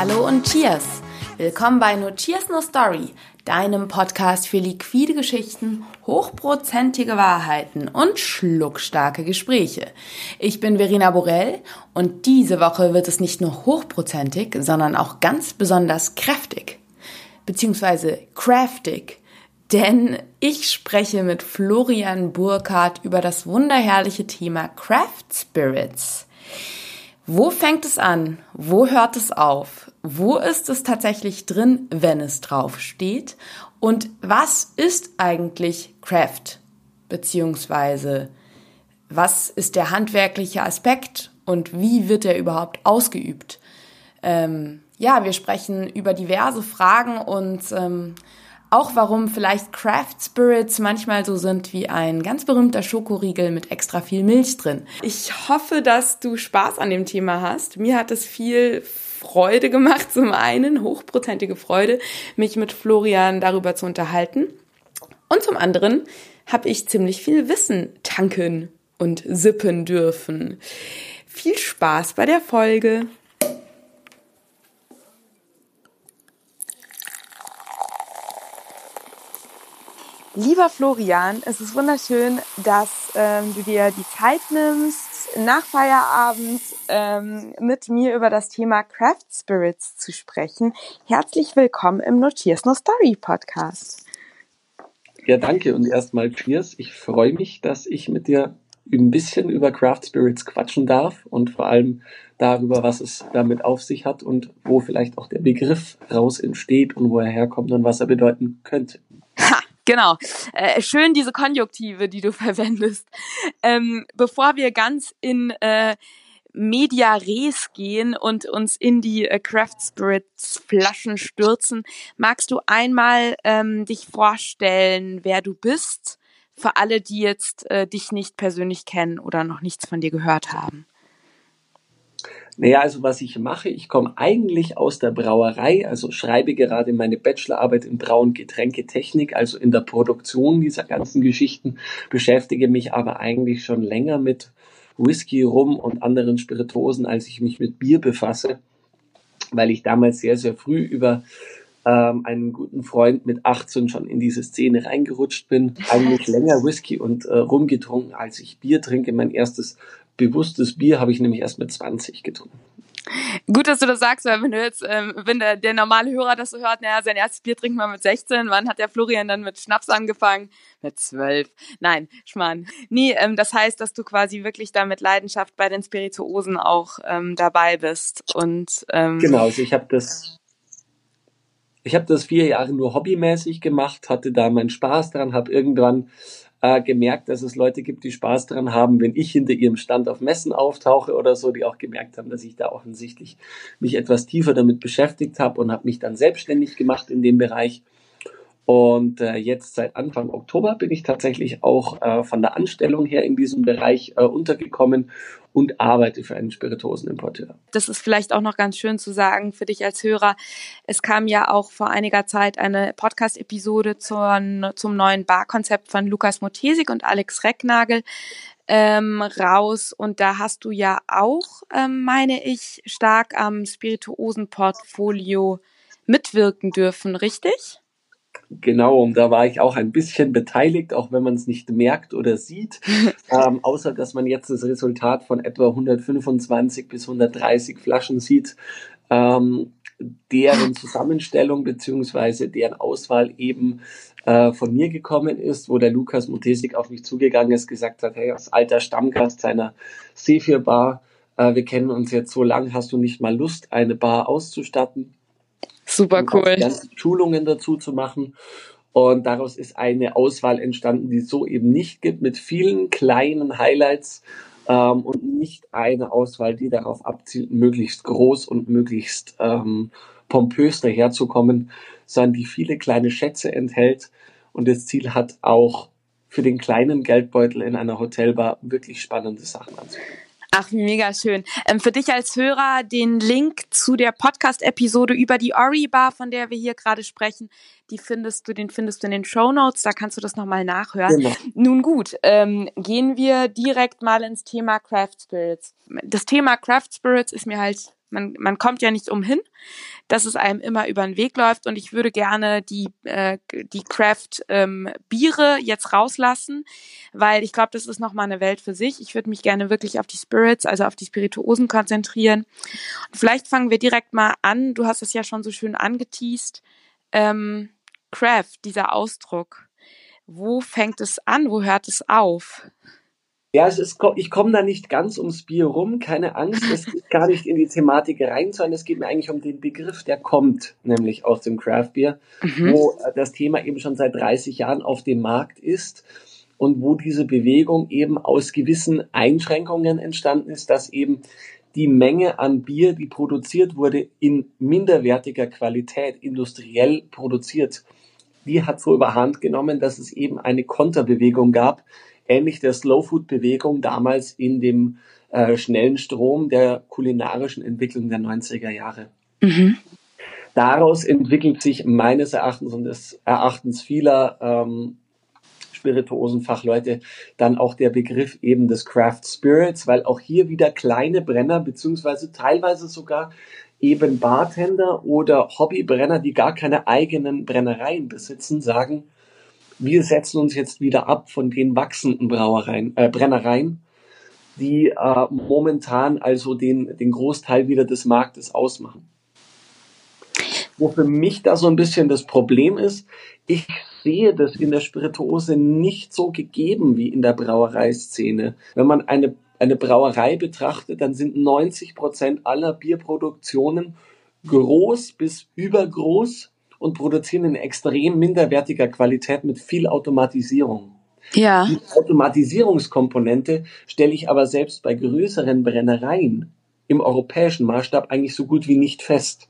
Hallo und Cheers! Willkommen bei No Cheers No Story, deinem Podcast für liquide Geschichten, hochprozentige Wahrheiten und schluckstarke Gespräche. Ich bin Verena Borell und diese Woche wird es nicht nur hochprozentig, sondern auch ganz besonders kräftig. Beziehungsweise craftig. Denn ich spreche mit Florian Burkhardt über das wunderherrliche Thema Craft Spirits. Wo fängt es an? Wo hört es auf? Wo ist es tatsächlich drin, wenn es drauf steht? Und was ist eigentlich Craft? Beziehungsweise was ist der handwerkliche Aspekt und wie wird er überhaupt ausgeübt? Ähm, ja, wir sprechen über diverse Fragen und ähm, auch warum vielleicht Craft Spirits manchmal so sind wie ein ganz berühmter Schokoriegel mit extra viel Milch drin. Ich hoffe, dass du Spaß an dem Thema hast. Mir hat es viel Freude gemacht, zum einen hochprozentige Freude, mich mit Florian darüber zu unterhalten. Und zum anderen habe ich ziemlich viel Wissen tanken und sippen dürfen. Viel Spaß bei der Folge. Lieber Florian, es ist wunderschön, dass ähm, du dir die Zeit nimmst, nach Feierabend ähm, mit mir über das Thema Craft Spirits zu sprechen. Herzlich willkommen im Notiers No Story Podcast. Ja, danke und erstmal Cheers. Ich freue mich, dass ich mit dir ein bisschen über Craft Spirits quatschen darf und vor allem darüber, was es damit auf sich hat und wo vielleicht auch der Begriff raus entsteht und wo er herkommt und was er bedeuten könnte. Genau. Äh, schön diese Konjunktive, die du verwendest. Ähm, bevor wir ganz in äh, Media Res gehen und uns in die äh, Craft Spirits Flaschen stürzen, magst du einmal ähm, dich vorstellen, wer du bist, für alle, die jetzt äh, dich nicht persönlich kennen oder noch nichts von dir gehört haben? Naja, also was ich mache, ich komme eigentlich aus der Brauerei, also schreibe gerade meine Bachelorarbeit in Brau- und Getränketechnik, also in der Produktion dieser ganzen Geschichten, beschäftige mich aber eigentlich schon länger mit Whisky, Rum und anderen Spirituosen, als ich mich mit Bier befasse, weil ich damals sehr, sehr früh über ähm, einen guten Freund mit 18 schon in diese Szene reingerutscht bin. Eigentlich länger Whisky und äh, Rum getrunken, als ich Bier trinke. Mein erstes bewusstes Bier habe ich nämlich erst mit 20 getrunken. Gut, dass du das sagst, weil wenn du jetzt, ähm, wenn der, der normale Hörer das so hört, naja, sein erstes Bier trinkt man mit 16, wann hat der Florian dann mit Schnaps angefangen? Mit 12. Nein, Schmarrn. Nee, ähm, das heißt, dass du quasi wirklich da mit Leidenschaft bei den Spirituosen auch ähm, dabei bist. Und ähm, Genau, also ich habe das ich habe das vier Jahre nur hobbymäßig gemacht, hatte da meinen Spaß dran, habe irgendwann äh, gemerkt, dass es Leute gibt, die Spaß daran haben, wenn ich hinter ihrem Stand auf Messen auftauche oder so, die auch gemerkt haben, dass ich da offensichtlich mich etwas tiefer damit beschäftigt habe und habe mich dann selbstständig gemacht in dem Bereich. Und äh, jetzt seit Anfang Oktober bin ich tatsächlich auch äh, von der Anstellung her in diesem Bereich äh, untergekommen und arbeite für einen Spirituosenimporteur. Das ist vielleicht auch noch ganz schön zu sagen für dich als Hörer. Es kam ja auch vor einiger Zeit eine Podcast-Episode zum neuen Barkonzept von Lukas Motesik und Alex Recknagel ähm, raus. Und da hast du ja auch, ähm, meine ich, stark am Spirituosenportfolio mitwirken dürfen, richtig? Genau, und da war ich auch ein bisschen beteiligt, auch wenn man es nicht merkt oder sieht, ähm, außer dass man jetzt das Resultat von etwa 125 bis 130 Flaschen sieht, ähm, deren Zusammenstellung beziehungsweise deren Auswahl eben äh, von mir gekommen ist, wo der Lukas Mutesik auf mich zugegangen ist, gesagt hat, hey, als alter Stammgast seiner C4 Bar, äh, wir kennen uns jetzt so lang, hast du nicht mal Lust, eine Bar auszustatten? Super cool. Schulungen dazu zu machen. Und daraus ist eine Auswahl entstanden, die es so eben nicht gibt, mit vielen kleinen Highlights ähm, und nicht eine Auswahl, die darauf abzielt, möglichst groß und möglichst ähm, pompös daherzukommen, sondern die viele kleine Schätze enthält und das Ziel hat auch für den kleinen Geldbeutel in einer Hotelbar wirklich spannende Sachen anzubieten. Ach, mega schön. Ähm, für dich als Hörer den Link zu der Podcast-Episode über die Ori Bar, von der wir hier gerade sprechen, die findest du, den findest du in den Show Notes. Da kannst du das nochmal nachhören. Genau. Nun gut, ähm, gehen wir direkt mal ins Thema Craft Spirits. Das Thema Craft Spirits ist mir halt man, man kommt ja nicht umhin, dass es einem immer über den Weg läuft und ich würde gerne die, äh, die Craft ähm, Biere jetzt rauslassen, weil ich glaube, das ist nochmal eine Welt für sich. Ich würde mich gerne wirklich auf die Spirits, also auf die Spirituosen konzentrieren. Und vielleicht fangen wir direkt mal an. Du hast es ja schon so schön angeteased. Ähm, Craft, dieser Ausdruck. Wo fängt es an? Wo hört es auf? Ja, es ist, ich komme da nicht ganz ums Bier rum, keine Angst, es geht gar nicht in die Thematik rein, sondern es geht mir eigentlich um den Begriff, der kommt, nämlich aus dem Craft Beer, mhm. wo das Thema eben schon seit 30 Jahren auf dem Markt ist und wo diese Bewegung eben aus gewissen Einschränkungen entstanden ist, dass eben die Menge an Bier, die produziert wurde, in minderwertiger Qualität industriell produziert, die hat so überhand genommen, dass es eben eine Konterbewegung gab, ähnlich der Slow Food Bewegung damals in dem äh, schnellen Strom der kulinarischen Entwicklung der 90er Jahre. Mhm. Daraus entwickelt sich meines Erachtens und des Erachtens vieler ähm, Spirituosenfachleute dann auch der Begriff eben des Craft Spirits, weil auch hier wieder kleine Brenner beziehungsweise teilweise sogar eben Bartender oder Hobbybrenner, die gar keine eigenen Brennereien besitzen, sagen, wir setzen uns jetzt wieder ab von den wachsenden Brauereien, äh, Brennereien, die äh, momentan also den, den Großteil wieder des Marktes ausmachen. Wo für mich da so ein bisschen das Problem ist, ich sehe das in der Spirituose nicht so gegeben wie in der Brauereiszene. Wenn man eine, eine Brauerei betrachtet, dann sind 90 Prozent aller Bierproduktionen groß bis übergroß und produzieren in extrem minderwertiger Qualität mit viel Automatisierung. Ja. Die Automatisierungskomponente stelle ich aber selbst bei größeren Brennereien im europäischen Maßstab eigentlich so gut wie nicht fest.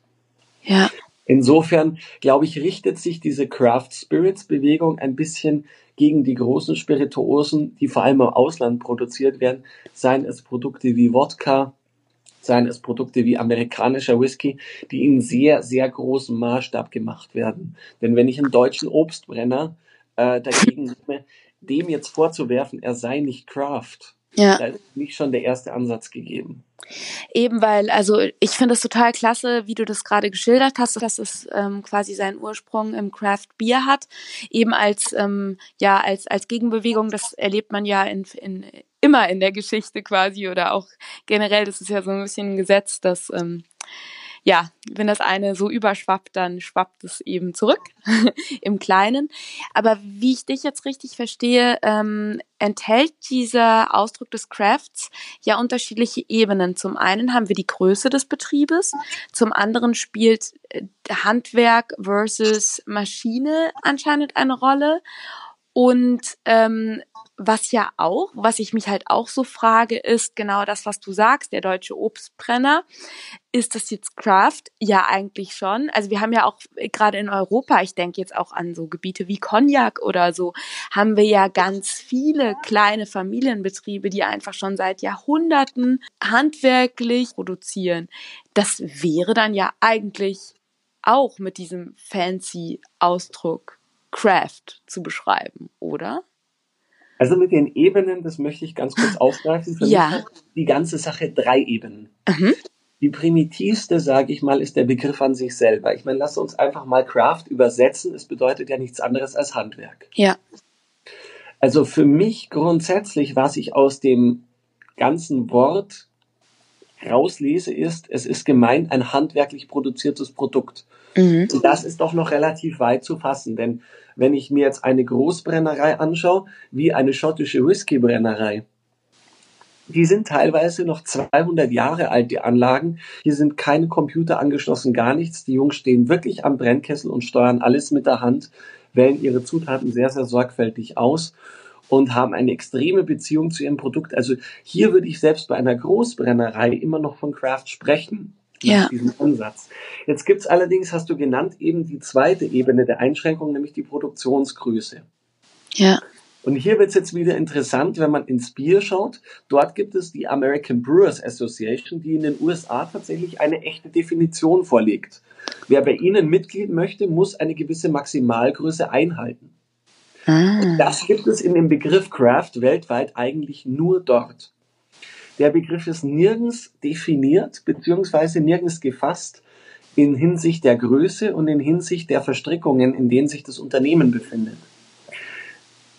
Ja. Insofern, glaube ich, richtet sich diese Craft Spirits Bewegung ein bisschen gegen die großen Spirituosen, die vor allem im Ausland produziert werden, seien es Produkte wie Wodka, seien es Produkte wie amerikanischer Whisky, die in sehr, sehr großem Maßstab gemacht werden. Denn wenn ich einen deutschen Obstbrenner äh, dagegen nehme, dem jetzt vorzuwerfen, er sei nicht Craft, ja. da ist nicht schon der erste Ansatz gegeben. Eben weil, also ich finde es total klasse, wie du das gerade geschildert hast, dass es ähm, quasi seinen Ursprung im Craft Beer hat, eben als ähm, ja als als Gegenbewegung. Das erlebt man ja in, in immer in der Geschichte quasi oder auch generell. Das ist ja so ein bisschen ein Gesetz, dass ähm, ja, wenn das eine so überschwappt, dann schwappt es eben zurück im Kleinen. Aber wie ich dich jetzt richtig verstehe, ähm, enthält dieser Ausdruck des Crafts ja unterschiedliche Ebenen. Zum einen haben wir die Größe des Betriebes, zum anderen spielt äh, Handwerk versus Maschine anscheinend eine Rolle. Und ähm, was ja auch, was ich mich halt auch so frage, ist genau das, was du sagst, der deutsche Obstbrenner. Ist das jetzt Craft? Ja, eigentlich schon. Also wir haben ja auch gerade in Europa, ich denke jetzt auch an so Gebiete wie Cognac oder so, haben wir ja ganz viele kleine Familienbetriebe, die einfach schon seit Jahrhunderten handwerklich produzieren. Das wäre dann ja eigentlich auch mit diesem fancy Ausdruck Craft zu beschreiben, oder? Also mit den Ebenen, das möchte ich ganz kurz aufgreifen. Für ja. mich hat die ganze Sache drei Ebenen. Mhm. Die primitivste, sage ich mal, ist der Begriff an sich selber. Ich meine, lass uns einfach mal Craft übersetzen. Es bedeutet ja nichts anderes als Handwerk. Ja. Also für mich grundsätzlich, was ich aus dem ganzen Wort rauslese, ist, es ist gemeint ein handwerklich produziertes Produkt. Mhm. Und das ist doch noch relativ weit zu fassen, denn wenn ich mir jetzt eine Großbrennerei anschaue, wie eine schottische Whiskybrennerei, die sind teilweise noch 200 Jahre alt, die Anlagen. Hier sind keine Computer angeschlossen, gar nichts. Die Jungs stehen wirklich am Brennkessel und steuern alles mit der Hand, wählen ihre Zutaten sehr, sehr sorgfältig aus und haben eine extreme Beziehung zu ihrem Produkt. Also hier würde ich selbst bei einer Großbrennerei immer noch von Craft sprechen ja. diesem Ansatz. Jetzt gibt's allerdings, hast du genannt, eben die zweite Ebene der Einschränkung, nämlich die Produktionsgröße. Ja. Und hier wird's jetzt wieder interessant, wenn man ins Bier schaut. Dort gibt es die American Brewers Association, die in den USA tatsächlich eine echte Definition vorlegt. Wer bei ihnen Mitglied möchte, muss eine gewisse Maximalgröße einhalten. Ah. Das gibt es in dem Begriff Craft weltweit eigentlich nur dort. der Begriff ist nirgends definiert beziehungsweise nirgends gefasst in Hinsicht der Größe und in Hinsicht der Verstrickungen, in denen sich das Unternehmen befindet.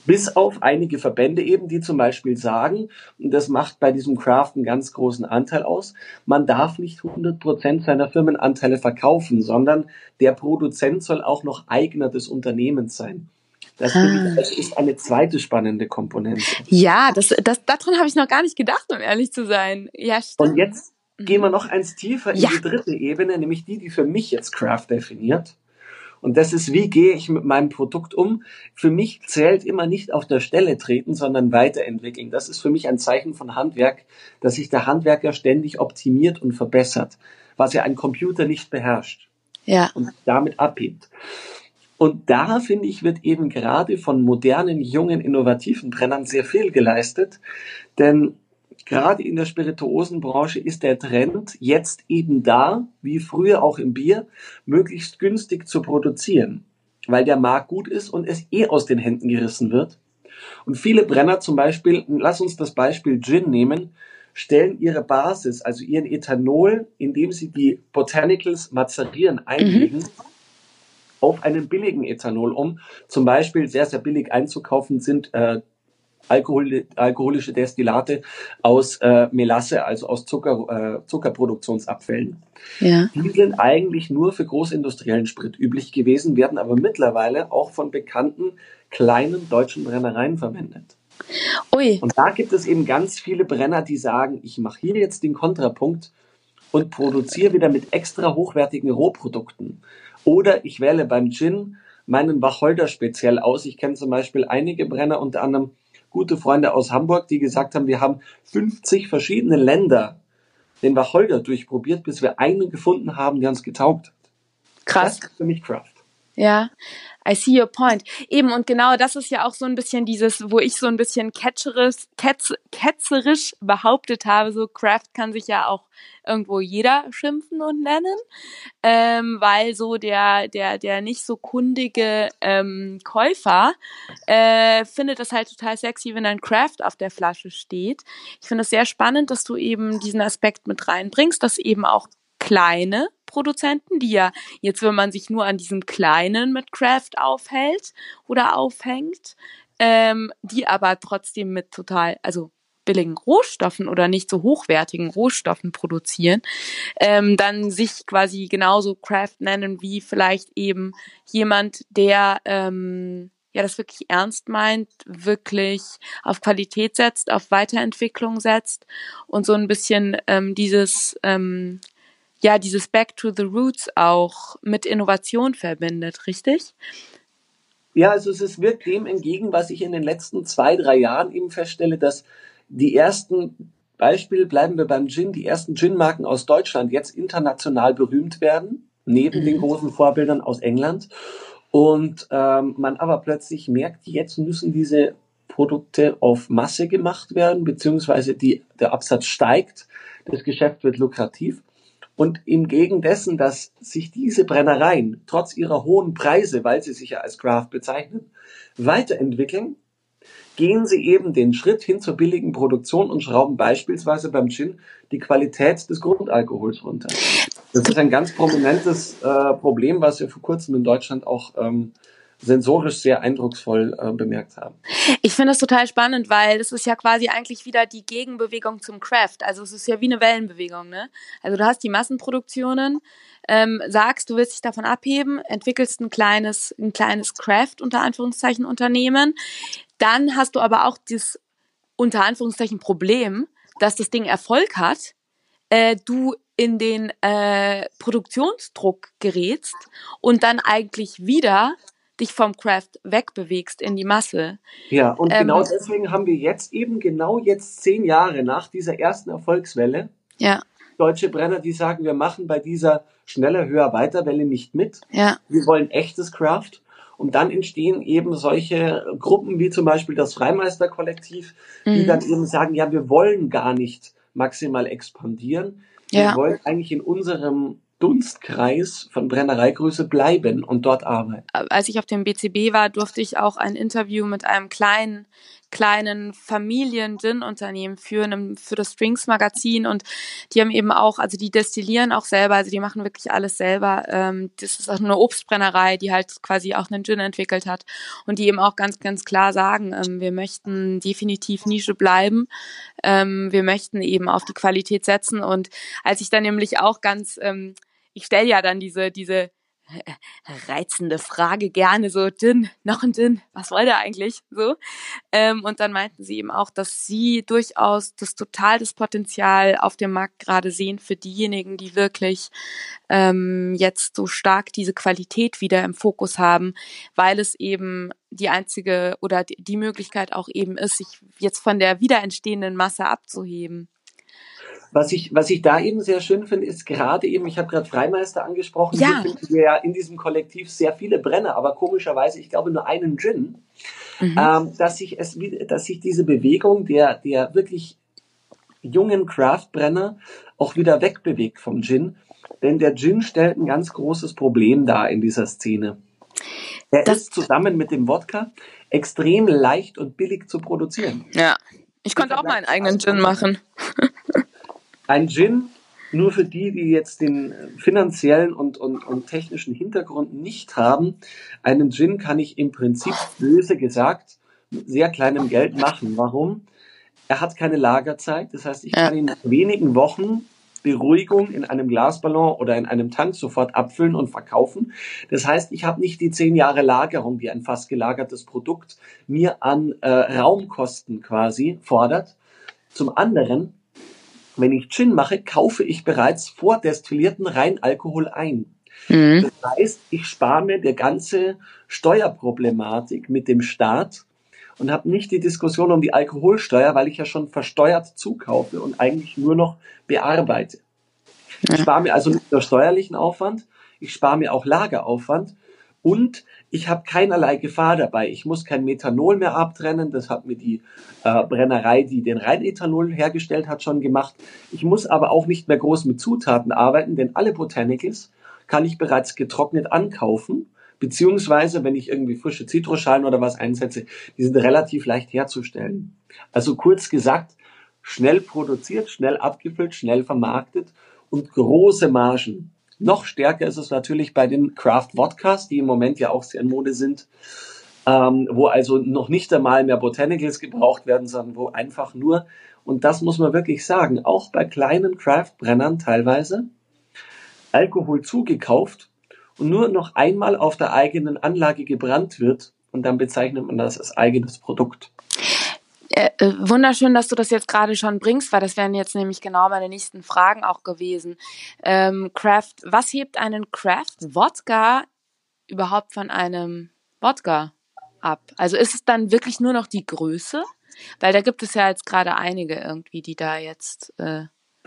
Bis auf einige Verbände eben, die zum Beispiel sagen, und das macht bei diesem Craft einen ganz großen Anteil aus, man darf nicht 100 Prozent seiner Firmenanteile verkaufen, sondern der Produzent soll auch noch Eigner des Unternehmens sein. Das, ah. ist eine zweite spannende Komponente. Ja, das, das, daran habe ich noch gar nicht gedacht, um ehrlich zu sein. Ja, stimmt. Und jetzt gehen wir noch eins tiefer in ja. die dritte Ebene, nämlich die, die für mich jetzt Craft definiert. Und das ist, wie gehe ich mit meinem Produkt um? Für mich zählt immer nicht auf der Stelle treten, sondern weiterentwickeln. Das ist für mich ein Zeichen von Handwerk, dass sich der Handwerker ständig optimiert und verbessert, was ja ein Computer nicht beherrscht. Ja. Und damit abhebt. Und da, finde ich, wird eben gerade von modernen, jungen, innovativen Brennern sehr viel geleistet. Denn gerade in der Spirituosenbranche ist der Trend jetzt eben da, wie früher auch im Bier, möglichst günstig zu produzieren, weil der Markt gut ist und es eh aus den Händen gerissen wird. Und viele Brenner zum Beispiel, lass uns das Beispiel Gin nehmen, stellen ihre Basis, also ihren Ethanol, indem sie die Botanicals mazerieren, einlegen, mhm. Auf einen billigen Ethanol um. Zum Beispiel sehr, sehr billig einzukaufen sind äh, Alkohol, alkoholische Destillate aus äh, Melasse, also aus Zucker, äh, Zuckerproduktionsabfällen. Ja. Die sind eigentlich nur für großindustriellen Sprit üblich gewesen, werden aber mittlerweile auch von bekannten kleinen deutschen Brennereien verwendet. Ui. Und da gibt es eben ganz viele Brenner, die sagen, ich mache hier jetzt den Kontrapunkt und produziere wieder mit extra hochwertigen Rohprodukten. Oder ich wähle beim Gin meinen Wacholder speziell aus. Ich kenne zum Beispiel einige Brenner, unter anderem gute Freunde aus Hamburg, die gesagt haben, wir haben 50 verschiedene Länder den Wacholder durchprobiert, bis wir einen gefunden haben, der uns getaugt hat. Krass. Das ist für mich Craft. Ja, I see your point. Eben, und genau das ist ja auch so ein bisschen dieses, wo ich so ein bisschen ketzerisch, ketz, ketzerisch behauptet habe, so Craft kann sich ja auch irgendwo jeder schimpfen und nennen, ähm, weil so der, der, der nicht so kundige ähm, Käufer äh, findet das halt total sexy, wenn ein Craft auf der Flasche steht. Ich finde es sehr spannend, dass du eben diesen Aspekt mit reinbringst, dass eben auch kleine Produzenten, die ja jetzt, wenn man sich nur an diesem kleinen mit Craft aufhält oder aufhängt, ähm, die aber trotzdem mit total, also billigen Rohstoffen oder nicht so hochwertigen Rohstoffen produzieren, ähm, dann sich quasi genauso Craft nennen wie vielleicht eben jemand, der ähm, ja das wirklich ernst meint, wirklich auf Qualität setzt, auf Weiterentwicklung setzt und so ein bisschen ähm, dieses ähm, ja dieses Back to the Roots auch mit Innovation verbindet, richtig? Ja, also es wirkt dem entgegen, was ich in den letzten zwei, drei Jahren eben feststelle, dass die ersten Beispiel bleiben wir beim Gin, die ersten Gin-Marken aus Deutschland jetzt international berühmt werden, neben mhm. den großen Vorbildern aus England. Und ähm, man aber plötzlich merkt, jetzt müssen diese Produkte auf Masse gemacht werden, beziehungsweise die, der Absatz steigt, das Geschäft wird lukrativ. Und im Gegen dessen, dass sich diese Brennereien trotz ihrer hohen Preise, weil sie sich ja als Craft bezeichnen, weiterentwickeln, gehen sie eben den Schritt hin zur billigen Produktion und schrauben beispielsweise beim Gin die Qualität des Grundalkohols runter. Das ist ein ganz prominentes äh, Problem, was wir vor kurzem in Deutschland auch ähm, sensorisch sehr eindrucksvoll äh, bemerkt haben. Ich finde das total spannend, weil das ist ja quasi eigentlich wieder die Gegenbewegung zum Craft. Also es ist ja wie eine Wellenbewegung, ne? Also du hast die Massenproduktionen, ähm, sagst, du willst dich davon abheben, entwickelst ein kleines, ein kleines Craft unter Anführungszeichen Unternehmen. Dann hast du aber auch das unter Anführungszeichen Problem, dass das Ding Erfolg hat, äh, du in den äh, Produktionsdruck gerätst und dann eigentlich wieder dich vom Craft wegbewegst in die Masse. Ja, und ähm, genau deswegen haben wir jetzt eben genau jetzt zehn Jahre nach dieser ersten Erfolgswelle ja. deutsche Brenner, die sagen, wir machen bei dieser schneller, höher, weiter Welle nicht mit. Ja. Wir wollen echtes Craft. Und dann entstehen eben solche Gruppen wie zum Beispiel das Freimeisterkollektiv, die mhm. dann eben sagen, ja, wir wollen gar nicht maximal expandieren. Wir ja. wollen eigentlich in unserem Dunstkreis von Brennereigröße bleiben und dort arbeiten. Als ich auf dem BCB war, durfte ich auch ein Interview mit einem kleinen kleinen Familien-Gin-Unternehmen führen für das Strings Magazin und die haben eben auch, also die destillieren auch selber, also die machen wirklich alles selber. Ähm, das ist auch eine Obstbrennerei, die halt quasi auch einen Gin entwickelt hat und die eben auch ganz, ganz klar sagen, ähm, wir möchten definitiv Nische bleiben. Ähm, wir möchten eben auf die Qualität setzen und als ich dann nämlich auch ganz, ich stelle ja dann diese, diese reizende Frage gerne so, Din, noch ein Din, was wollt ihr eigentlich? So. Ähm, und dann meinten sie eben auch, dass sie durchaus das total das Potenzial auf dem Markt gerade sehen für diejenigen, die wirklich ähm, jetzt so stark diese Qualität wieder im Fokus haben, weil es eben die einzige oder die Möglichkeit auch eben ist, sich jetzt von der wieder entstehenden Masse abzuheben. Was ich, was ich da eben sehr schön finde, ist gerade eben, ich habe gerade Freimeister angesprochen, ja. hier finden wir ja in diesem Kollektiv sehr viele Brenner, aber komischerweise, ich glaube nur einen Gin, mhm. ähm, dass sich es, dass sich diese Bewegung der, der wirklich jungen Craft-Brenner auch wieder wegbewegt vom Gin, denn der Gin stellt ein ganz großes Problem dar in dieser Szene. Er das ist zusammen mit dem Wodka extrem leicht und billig zu produzieren. Ja, ich konnte auch meinen eigenen Gin machen. Ein Gin, nur für die, die jetzt den finanziellen und, und, und technischen Hintergrund nicht haben, einen Gin kann ich im Prinzip böse gesagt mit sehr kleinem Geld machen. Warum? Er hat keine Lagerzeit. Das heißt, ich kann ihn nach wenigen Wochen Beruhigung in einem Glasballon oder in einem Tank sofort abfüllen und verkaufen. Das heißt, ich habe nicht die zehn Jahre Lagerung, die ein fast gelagertes Produkt mir an äh, Raumkosten quasi fordert. Zum anderen wenn ich Gin mache, kaufe ich bereits vordestillierten Reinalkohol ein. Mhm. Das heißt, ich spare mir der ganze Steuerproblematik mit dem Staat und habe nicht die Diskussion um die Alkoholsteuer, weil ich ja schon versteuert zukaufe und eigentlich nur noch bearbeite. Ich spare mir also nicht nur steuerlichen Aufwand, ich spare mir auch Lageraufwand und ich habe keinerlei Gefahr dabei. Ich muss kein Methanol mehr abtrennen. Das hat mir die äh, Brennerei, die den Reinethanol hergestellt hat, schon gemacht. Ich muss aber auch nicht mehr groß mit Zutaten arbeiten, denn alle Botanicals kann ich bereits getrocknet ankaufen. Beziehungsweise, wenn ich irgendwie frische Zitrusschalen oder was einsetze, die sind relativ leicht herzustellen. Also kurz gesagt, schnell produziert, schnell abgefüllt, schnell vermarktet und große Margen. Noch stärker ist es natürlich bei den Craft Vodkas, die im Moment ja auch sehr in Mode sind, ähm, wo also noch nicht einmal mehr Botanicals gebraucht werden, sondern wo einfach nur, und das muss man wirklich sagen, auch bei kleinen Craft-Brennern teilweise, Alkohol zugekauft und nur noch einmal auf der eigenen Anlage gebrannt wird und dann bezeichnet man das als eigenes Produkt. Äh, äh, wunderschön, dass du das jetzt gerade schon bringst, weil das wären jetzt nämlich genau meine nächsten Fragen auch gewesen. Ähm, Craft, was hebt einen Craft Wodka überhaupt von einem Wodka ab? Also ist es dann wirklich nur noch die Größe? Weil da gibt es ja jetzt gerade einige irgendwie, die da jetzt. Äh,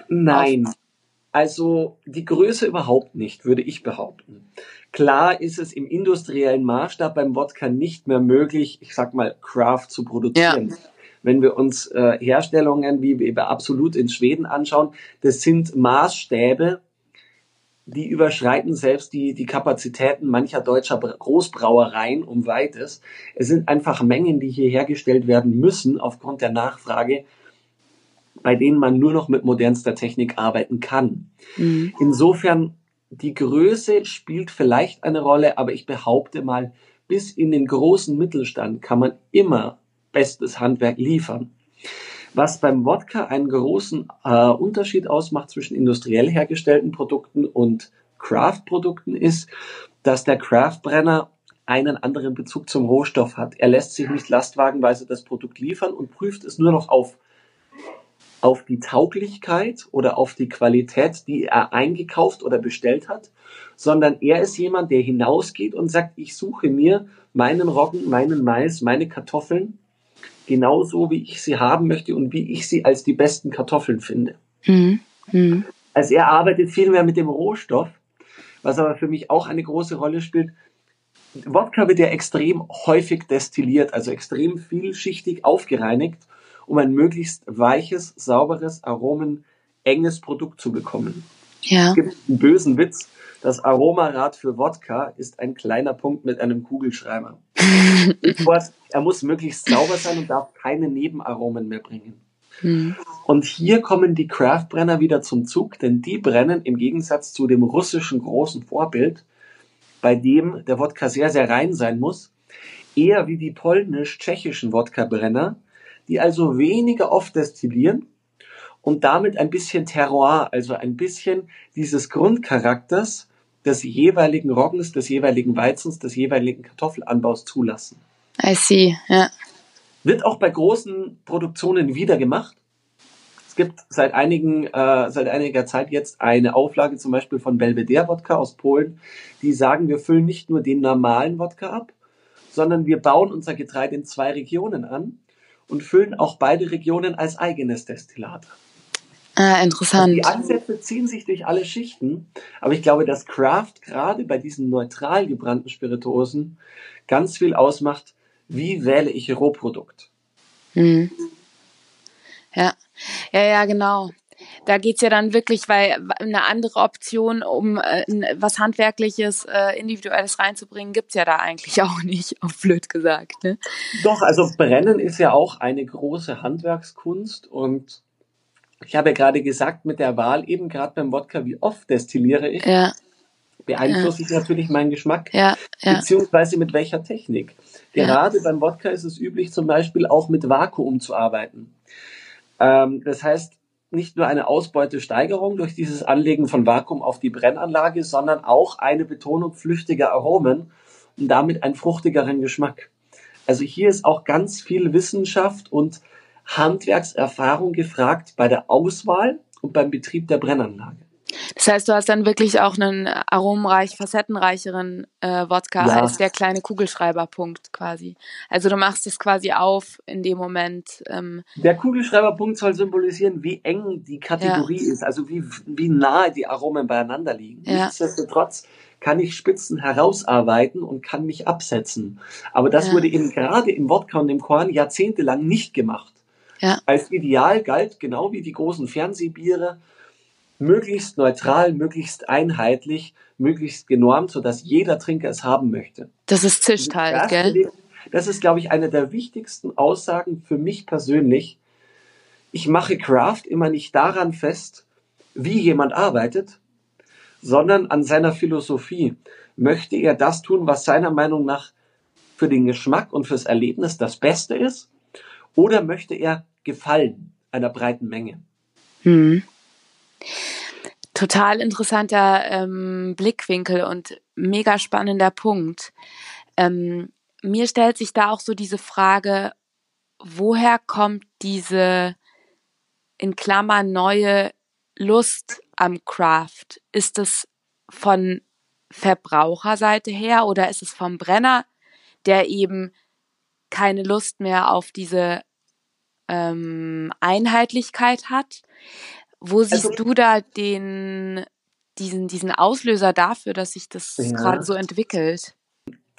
Nein. Also die Größe überhaupt nicht, würde ich behaupten. Klar ist es im industriellen Maßstab beim Wodka nicht mehr möglich, ich sag mal, Craft zu produzieren. Ja wenn wir uns äh, Herstellungen wie eben Absolut in Schweden anschauen, das sind Maßstäbe, die überschreiten selbst die, die Kapazitäten mancher deutscher Großbrauereien um weites. Es sind einfach Mengen, die hier hergestellt werden müssen aufgrund der Nachfrage, bei denen man nur noch mit modernster Technik arbeiten kann. Mhm. Insofern, die Größe spielt vielleicht eine Rolle, aber ich behaupte mal, bis in den großen Mittelstand kann man immer bestes Handwerk liefern. Was beim Wodka einen großen äh, Unterschied ausmacht zwischen industriell hergestellten Produkten und Craft-Produkten ist, dass der Craft-Brenner einen anderen Bezug zum Rohstoff hat. Er lässt sich nicht lastwagenweise das Produkt liefern und prüft es nur noch auf, auf die Tauglichkeit oder auf die Qualität, die er eingekauft oder bestellt hat, sondern er ist jemand, der hinausgeht und sagt, ich suche mir meinen Roggen, meinen Mais, meine Kartoffeln genauso, wie ich sie haben möchte und wie ich sie als die besten Kartoffeln finde. Mhm. Mhm. Also er arbeitet viel mehr mit dem Rohstoff, was aber für mich auch eine große Rolle spielt. Wodka wird ja extrem häufig destilliert, also extrem vielschichtig aufgereinigt, um ein möglichst weiches, sauberes, aromenenges Produkt zu bekommen. Ja. Es gibt einen bösen Witz. Das Aromarad für Wodka ist ein kleiner Punkt mit einem Kugelschreiber. Er muss möglichst sauber sein und darf keine Nebenaromen mehr bringen. Mhm. Und hier kommen die Craftbrenner wieder zum Zug, denn die brennen im Gegensatz zu dem russischen großen Vorbild, bei dem der Wodka sehr, sehr rein sein muss, eher wie die polnisch-tschechischen Wodka-Brenner, die also weniger oft destillieren und damit ein bisschen Terroir, also ein bisschen dieses Grundcharakters des jeweiligen Roggens, des jeweiligen Weizens, des jeweiligen Kartoffelanbaus zulassen. I see, ja. Wird auch bei großen Produktionen wieder gemacht. Es gibt seit einigen, äh, seit einiger Zeit jetzt eine Auflage zum Beispiel von Belvedere Wodka aus Polen, die sagen, wir füllen nicht nur den normalen Wodka ab, sondern wir bauen unser Getreide in zwei Regionen an und füllen auch beide Regionen als eigenes Destillat. Ah, interessant. Die Ansätze ziehen sich durch alle Schichten, aber ich glaube, dass Craft gerade bei diesen neutral gebrannten Spirituosen ganz viel ausmacht, wie wähle ich Rohprodukt. Mhm. Ja, ja, ja, genau. Da geht's ja dann wirklich, weil eine andere Option, um äh, was Handwerkliches, äh, Individuelles reinzubringen, gibt's ja da eigentlich auch nicht, auf blöd gesagt. Ne? Doch, also Brennen ist ja auch eine große Handwerkskunst und ich habe ja gerade gesagt, mit der Wahl eben gerade beim Wodka, wie oft destilliere ich, ja. beeinflusse ja. ich natürlich meinen Geschmack, ja. Ja. beziehungsweise mit welcher Technik. Gerade beim Wodka ist es üblich, zum Beispiel auch mit Vakuum zu arbeiten. Ähm, das heißt, nicht nur eine Ausbeutesteigerung durch dieses Anlegen von Vakuum auf die Brennanlage, sondern auch eine Betonung flüchtiger Aromen und damit einen fruchtigeren Geschmack. Also hier ist auch ganz viel Wissenschaft und Handwerkserfahrung gefragt bei der Auswahl und beim Betrieb der Brennanlage. Das heißt, du hast dann wirklich auch einen aromenreich, facettenreicheren äh, Wodka ja. als der kleine Kugelschreiberpunkt quasi. Also du machst es quasi auf in dem Moment. Ähm, der Kugelschreiberpunkt soll symbolisieren, wie eng die Kategorie ja. ist, also wie, wie nahe die Aromen beieinander liegen. Ja. Nichtsdestotrotz kann ich Spitzen herausarbeiten und kann mich absetzen. Aber das wurde eben gerade im Wodka und im Korn jahrzehntelang nicht gemacht. Ja. Als Ideal galt, genau wie die großen Fernsehbiere, möglichst neutral, möglichst einheitlich, möglichst genormt, sodass jeder Trinker es haben möchte. Das ist zischt halt, gell? Das ist, glaube ich, eine der wichtigsten Aussagen für mich persönlich. Ich mache Craft immer nicht daran fest, wie jemand arbeitet, sondern an seiner Philosophie. Möchte er das tun, was seiner Meinung nach für den Geschmack und fürs Erlebnis das Beste ist? Oder möchte er gefallen einer breiten Menge? Hm total interessanter ähm, Blickwinkel und mega spannender Punkt. Ähm, mir stellt sich da auch so diese Frage, woher kommt diese in Klammern neue Lust am Craft? Ist es von Verbraucherseite her oder ist es vom Brenner, der eben keine Lust mehr auf diese ähm, Einheitlichkeit hat? Wo siehst also, du da den, diesen, diesen Auslöser dafür, dass sich das ja. gerade so entwickelt?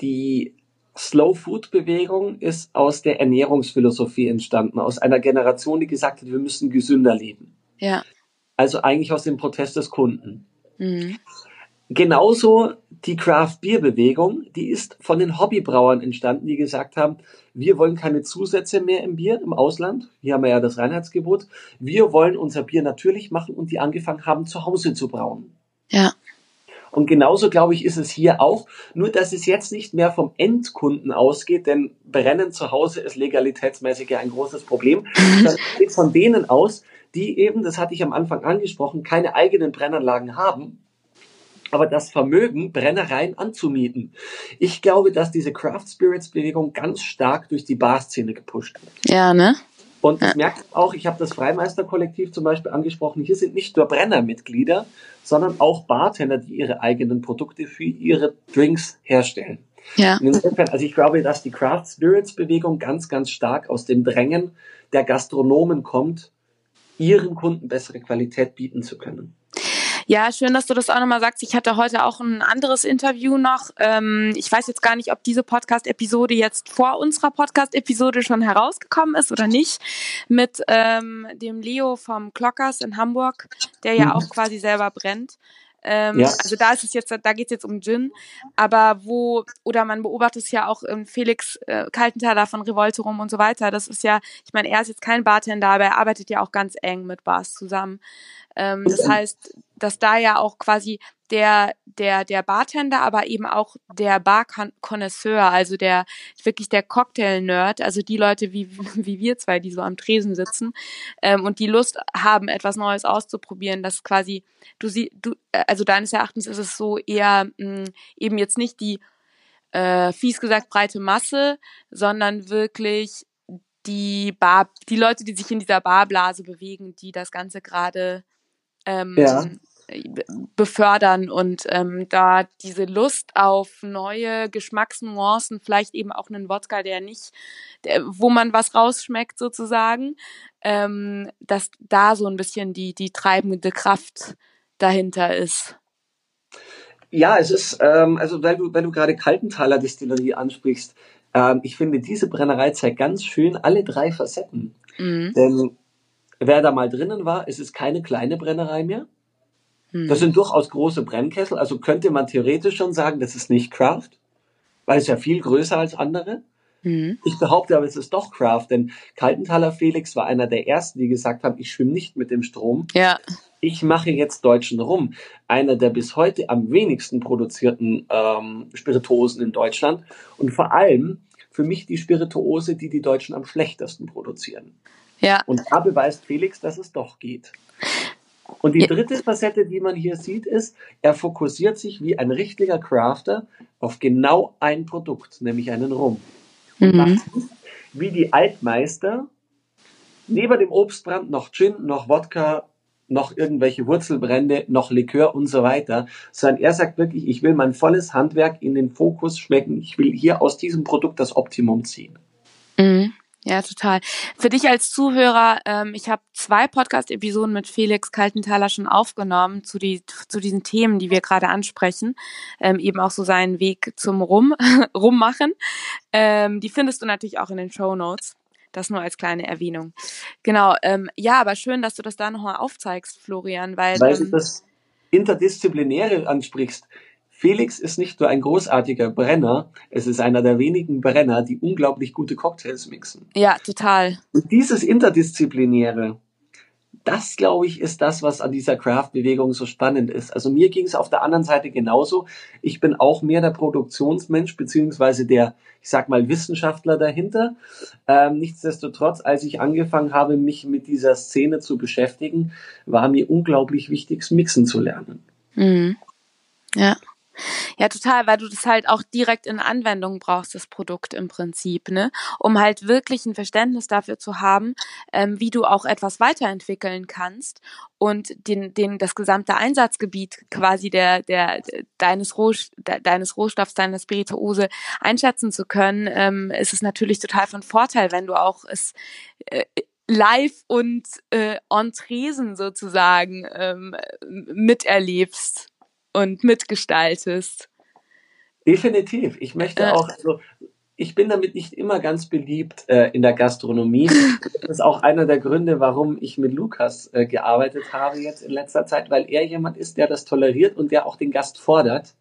Die Slow Food Bewegung ist aus der Ernährungsphilosophie entstanden, aus einer Generation, die gesagt hat, wir müssen gesünder leben. Ja. Also eigentlich aus dem Protest des Kunden. Mhm. Genauso die Craft Beer Bewegung, die ist von den Hobbybrauern entstanden, die gesagt haben, wir wollen keine Zusätze mehr im Bier im Ausland. Hier haben wir ja das Reinheitsgebot. Wir wollen unser Bier natürlich machen und die angefangen haben, zu Hause zu brauen. Ja. Und genauso, glaube ich, ist es hier auch. Nur, dass es jetzt nicht mehr vom Endkunden ausgeht, denn Brennen zu Hause ist legalitätsmäßig ja ein großes Problem. Das geht von denen aus, die eben, das hatte ich am Anfang angesprochen, keine eigenen Brennanlagen haben aber das Vermögen, Brennereien anzumieten. Ich glaube, dass diese Craft Spirits Bewegung ganz stark durch die Barszene gepusht wird. Ja, ne? Und ich merke auch, ich habe das Freimeister-Kollektiv zum Beispiel angesprochen, hier sind nicht nur Brennermitglieder, sondern auch Bartender, die ihre eigenen Produkte für ihre Drinks herstellen. Ja. Insofern, also ich glaube, dass die Craft Spirits Bewegung ganz, ganz stark aus dem Drängen der Gastronomen kommt, ihren Kunden bessere Qualität bieten zu können. Ja, schön, dass du das auch nochmal sagst. Ich hatte heute auch ein anderes Interview noch. Ähm, ich weiß jetzt gar nicht, ob diese Podcast-Episode jetzt vor unserer Podcast-Episode schon herausgekommen ist oder nicht, mit ähm, dem Leo vom Clockers in Hamburg, der ja mhm. auch quasi selber brennt. Ähm, ja. Also da ist es jetzt, da geht es jetzt um Gin, aber wo, oder man beobachtet es ja auch im Felix äh, Kaltenthaler von Revolte rum und so weiter. Das ist ja, ich meine, er ist jetzt kein Bartender, aber er arbeitet ja auch ganz eng mit Bars zusammen. Ähm, das heißt, dass da ja auch quasi der, der, der Bartender, aber eben auch der Bar-Connoisseur, also der, wirklich der Cocktail-Nerd, also die Leute wie, wie wir zwei, die so am Tresen sitzen, ähm, und die Lust haben, etwas Neues auszuprobieren, das quasi, du sie, du, äh, also deines Erachtens ist es so eher mh, eben jetzt nicht die, äh, fies gesagt, breite Masse, sondern wirklich die Bar, die Leute, die sich in dieser Barblase bewegen, die das Ganze gerade ähm, ja. befördern und ähm, da diese Lust auf neue Geschmacksnuancen, vielleicht eben auch einen Wodka, der nicht, der, wo man was rausschmeckt sozusagen, ähm, dass da so ein bisschen die, die treibende Kraft dahinter ist. Ja, es ist, ähm, also weil du, weil du gerade Kaltenthaler Distillerie ansprichst, ähm, ich finde, diese Brennerei zeigt ganz schön alle drei Facetten. Mhm. Denn wer da mal drinnen war, es ist keine kleine Brennerei mehr. Hm. Das sind durchaus große Brennkessel, also könnte man theoretisch schon sagen, das ist nicht Craft, weil es ja viel größer als andere. Hm. Ich behaupte aber, es ist doch Craft, denn Kaltenthaler Felix war einer der ersten, die gesagt haben, ich schwimme nicht mit dem Strom. Ja. Ich mache jetzt deutschen Rum. Einer der bis heute am wenigsten produzierten ähm, Spirituosen in Deutschland und vor allem für mich die Spirituose, die die Deutschen am schlechtesten produzieren. Ja. Und da beweist Felix, dass es doch geht. Und die dritte Facette, die man hier sieht, ist, er fokussiert sich wie ein richtiger Crafter auf genau ein Produkt, nämlich einen Rum. Mhm. Wie die Altmeister, neben dem Obstbrand noch Gin, noch Wodka, noch irgendwelche Wurzelbrände, noch Likör und so weiter, sondern er sagt wirklich, ich will mein volles Handwerk in den Fokus schmecken, ich will hier aus diesem Produkt das Optimum ziehen. Mhm. Ja, total. Für dich als Zuhörer, ähm, ich habe zwei Podcast-Episoden mit Felix Kaltenthaler schon aufgenommen zu, die, zu diesen Themen, die wir gerade ansprechen. Ähm, eben auch so seinen Weg zum Rum, Rummachen. Ähm, die findest du natürlich auch in den Show Notes. Das nur als kleine Erwähnung. Genau, ähm, ja, aber schön, dass du das da nochmal aufzeigst, Florian, weil. Weil du ähm, das Interdisziplinäre ansprichst. Felix ist nicht nur ein großartiger Brenner, es ist einer der wenigen Brenner, die unglaublich gute Cocktails mixen. Ja, total. Und dieses Interdisziplinäre, das, glaube ich, ist das, was an dieser Craft-Bewegung so spannend ist. Also mir ging es auf der anderen Seite genauso. Ich bin auch mehr der Produktionsmensch, beziehungsweise der, ich sag mal, Wissenschaftler dahinter. Ähm, nichtsdestotrotz, als ich angefangen habe, mich mit dieser Szene zu beschäftigen, war mir unglaublich wichtig, Mixen zu lernen. Mhm. Ja. Ja, total, weil du das halt auch direkt in Anwendung brauchst, das Produkt im Prinzip, ne? Um halt wirklich ein Verständnis dafür zu haben, ähm, wie du auch etwas weiterentwickeln kannst und den, den, das gesamte Einsatzgebiet quasi der, der, deines, Roh, deines Rohstoffs, deiner Spirituose einschätzen zu können, ähm, ist es natürlich total von Vorteil, wenn du auch es äh, live und äh, on Tresen sozusagen ähm, miterlebst und mitgestaltest. Definitiv. Ich möchte auch, also, ich bin damit nicht immer ganz beliebt äh, in der Gastronomie. Das ist auch einer der Gründe, warum ich mit Lukas äh, gearbeitet habe jetzt in letzter Zeit, weil er jemand ist, der das toleriert und der auch den Gast fordert.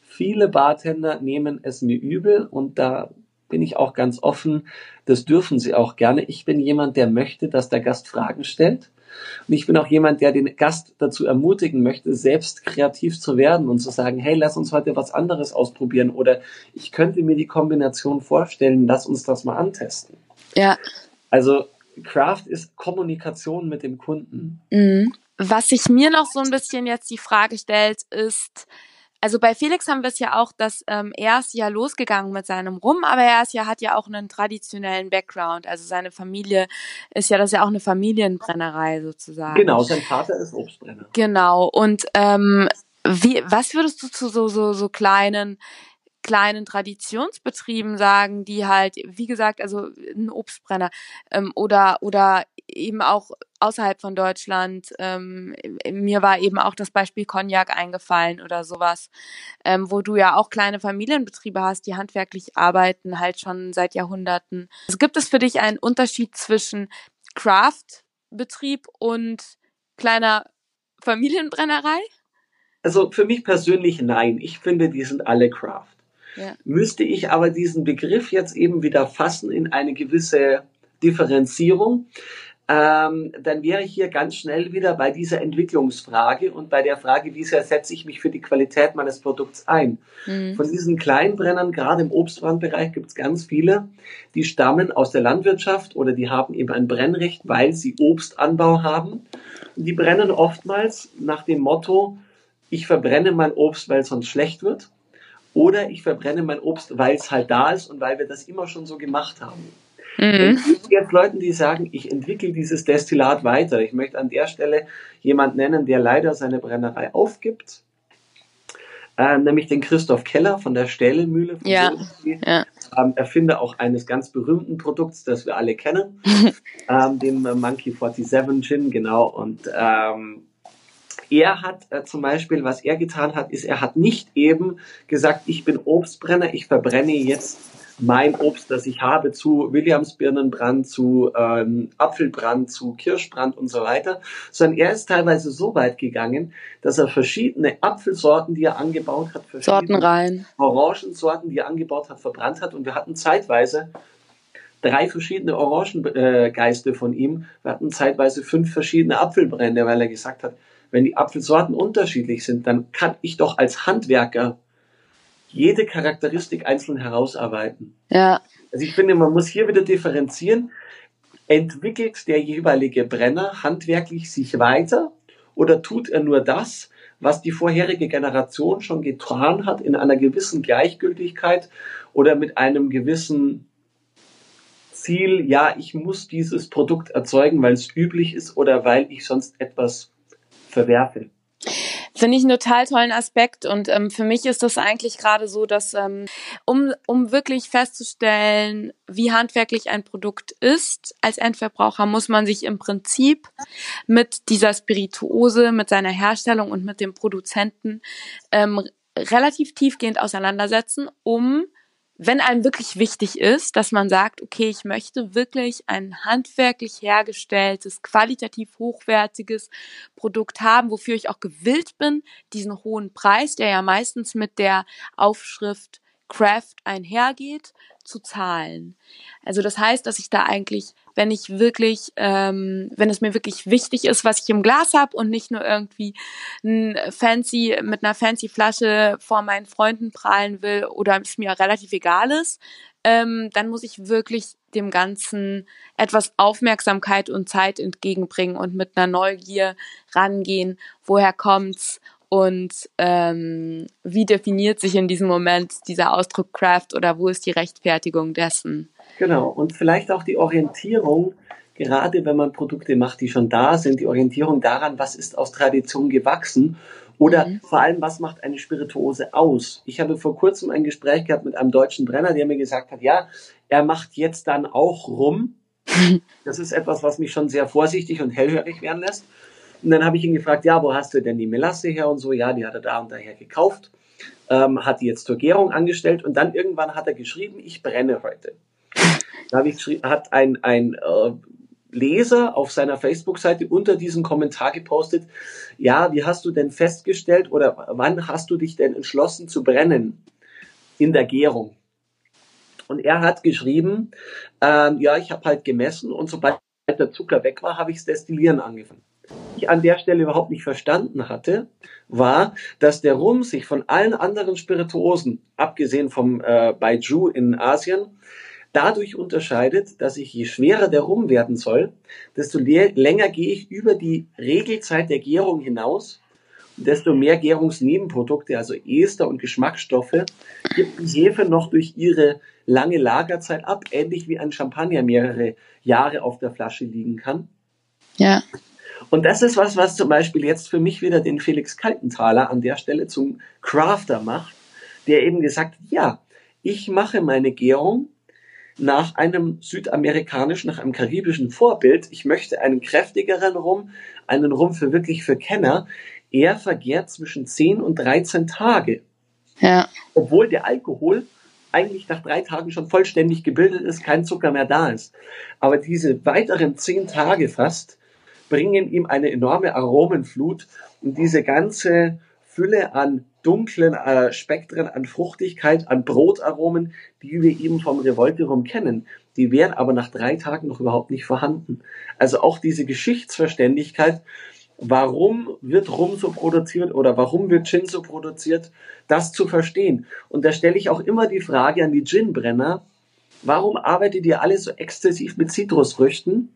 Viele Bartender nehmen es mir übel und da bin ich auch ganz offen. Das dürfen sie auch gerne. Ich bin jemand, der möchte, dass der Gast Fragen stellt und ich bin auch jemand, der den Gast dazu ermutigen möchte, selbst kreativ zu werden und zu sagen, hey, lass uns heute was anderes ausprobieren oder ich könnte mir die Kombination vorstellen, lass uns das mal antesten. Ja. Also Craft ist Kommunikation mit dem Kunden. Mhm. Was sich mir noch so ein bisschen jetzt die Frage stellt, ist, also bei Felix haben wir es ja auch, dass ähm, er ist ja losgegangen mit seinem Rum, aber er ist ja, hat ja auch einen traditionellen Background. Also seine Familie ist ja, das ist ja auch eine Familienbrennerei sozusagen. Genau, sein Vater ist Obstbrenner. Genau. Und ähm, wie, was würdest du zu so, so, so kleinen, kleinen Traditionsbetrieben sagen, die halt, wie gesagt, also ein Obstbrenner ähm, oder oder eben auch außerhalb von Deutschland. Ähm, mir war eben auch das Beispiel Cognac eingefallen oder sowas, ähm, wo du ja auch kleine Familienbetriebe hast, die handwerklich arbeiten, halt schon seit Jahrhunderten. Also gibt es für dich einen Unterschied zwischen Craft-Betrieb und kleiner Familienbrennerei? Also für mich persönlich nein. Ich finde, die sind alle Craft. Ja. Müsste ich aber diesen Begriff jetzt eben wieder fassen in eine gewisse Differenzierung, ähm, dann wäre ich hier ganz schnell wieder bei dieser Entwicklungsfrage und bei der Frage, wie sehr setze ich mich für die Qualität meines Produkts ein. Mhm. Von diesen Kleinbrennern, gerade im Obstbrandbereich, gibt es ganz viele, die stammen aus der Landwirtschaft oder die haben eben ein Brennrecht, weil sie Obstanbau haben. Und die brennen oftmals nach dem Motto, ich verbrenne mein Obst, weil es sonst schlecht wird. Oder ich verbrenne mein Obst, weil es halt da ist und weil wir das immer schon so gemacht haben. Mhm. Es gibt jetzt Leute, die sagen, ich entwickle dieses Destillat weiter. Ich möchte an der Stelle jemand nennen, der leider seine Brennerei aufgibt. Äh, nämlich den Christoph Keller von der Stählemühle. Von ja, ja. Ähm, Erfinder auch eines ganz berühmten Produkts, das wir alle kennen, ähm, dem Monkey 47 Gin, genau. Und ähm, er hat äh, zum Beispiel, was er getan hat, ist, er hat nicht eben gesagt, ich bin Obstbrenner, ich verbrenne jetzt mein Obst, das ich habe, zu Williamsbirnenbrand, zu ähm, Apfelbrand, zu Kirschbrand und so weiter, sondern er ist teilweise so weit gegangen, dass er verschiedene Apfelsorten, die er angebaut hat, verschiedene. Orangensorten, die er angebaut hat, verbrannt hat. Und wir hatten zeitweise drei verschiedene Orangengeiste von ihm. Wir hatten zeitweise fünf verschiedene Apfelbrände, weil er gesagt hat, wenn die Apfelsorten unterschiedlich sind, dann kann ich doch als Handwerker jede Charakteristik einzeln herausarbeiten. Ja. Also ich finde, man muss hier wieder differenzieren. Entwickelt der jeweilige Brenner handwerklich sich weiter oder tut er nur das, was die vorherige Generation schon getan hat in einer gewissen Gleichgültigkeit oder mit einem gewissen Ziel, ja, ich muss dieses Produkt erzeugen, weil es üblich ist oder weil ich sonst etwas verwerfe. Finde ich einen total tollen Aspekt und ähm, für mich ist das eigentlich gerade so, dass ähm, um, um wirklich festzustellen, wie handwerklich ein Produkt ist, als Endverbraucher muss man sich im Prinzip mit dieser Spirituose, mit seiner Herstellung und mit dem Produzenten ähm, relativ tiefgehend auseinandersetzen, um wenn einem wirklich wichtig ist, dass man sagt, okay, ich möchte wirklich ein handwerklich hergestelltes, qualitativ hochwertiges Produkt haben, wofür ich auch gewillt bin, diesen hohen Preis, der ja meistens mit der Aufschrift Craft einhergeht, zu zahlen. Also das heißt, dass ich da eigentlich, wenn ich wirklich, ähm, wenn es mir wirklich wichtig ist, was ich im Glas habe und nicht nur irgendwie ein fancy mit einer fancy Flasche vor meinen Freunden prahlen will oder es mir relativ egal ist, ähm, dann muss ich wirklich dem Ganzen etwas Aufmerksamkeit und Zeit entgegenbringen und mit einer Neugier rangehen. Woher kommt's? Und ähm, wie definiert sich in diesem Moment dieser Ausdruck Craft oder wo ist die Rechtfertigung dessen? Genau, und vielleicht auch die Orientierung, gerade wenn man Produkte macht, die schon da sind, die Orientierung daran, was ist aus Tradition gewachsen oder mhm. vor allem, was macht eine Spirituose aus? Ich habe vor kurzem ein Gespräch gehabt mit einem deutschen Brenner, der mir gesagt hat, ja, er macht jetzt dann auch rum. Das ist etwas, was mich schon sehr vorsichtig und hellhörig werden lässt. Und dann habe ich ihn gefragt, ja, wo hast du denn die Melasse her und so? Ja, die hat er da und daher gekauft, ähm, hat die jetzt zur Gärung angestellt und dann irgendwann hat er geschrieben, ich brenne heute. Da habe ich geschrieben, hat ein, ein äh, Leser auf seiner Facebook-Seite unter diesem Kommentar gepostet, ja, wie hast du denn festgestellt oder wann hast du dich denn entschlossen zu brennen in der Gärung? Und er hat geschrieben, ähm, ja, ich habe halt gemessen und sobald der Zucker weg war, habe ich das Destillieren angefangen ich an der Stelle überhaupt nicht verstanden hatte, war, dass der Rum sich von allen anderen Spirituosen, abgesehen vom äh, Baiju in Asien, dadurch unterscheidet, dass ich je schwerer der Rum werden soll, desto länger gehe ich über die Regelzeit der Gärung hinaus desto mehr Gärungsnebenprodukte, also Ester und Geschmacksstoffe, gibt die Hefe noch durch ihre lange Lagerzeit ab, ähnlich wie ein Champagner mehrere Jahre auf der Flasche liegen kann. Ja. Und das ist was, was zum Beispiel jetzt für mich wieder den Felix Kaltenthaler an der Stelle zum Crafter macht, der eben gesagt, ja, ich mache meine Gärung nach einem südamerikanischen, nach einem karibischen Vorbild. Ich möchte einen kräftigeren Rum, einen Rum für wirklich für Kenner. Er vergärt zwischen 10 und 13 Tage. Ja. Obwohl der Alkohol eigentlich nach drei Tagen schon vollständig gebildet ist, kein Zucker mehr da ist. Aber diese weiteren zehn Tage fast bringen ihm eine enorme Aromenflut und diese ganze Fülle an dunklen äh, Spektren, an Fruchtigkeit, an Brotaromen, die wir eben vom Revolterum kennen, die wären aber nach drei Tagen noch überhaupt nicht vorhanden. Also auch diese Geschichtsverständigkeit, warum wird Rum so produziert oder warum wird Gin so produziert, das zu verstehen. Und da stelle ich auch immer die Frage an die Ginbrenner, warum arbeitet ihr alle so exzessiv mit Zitrusfrüchten?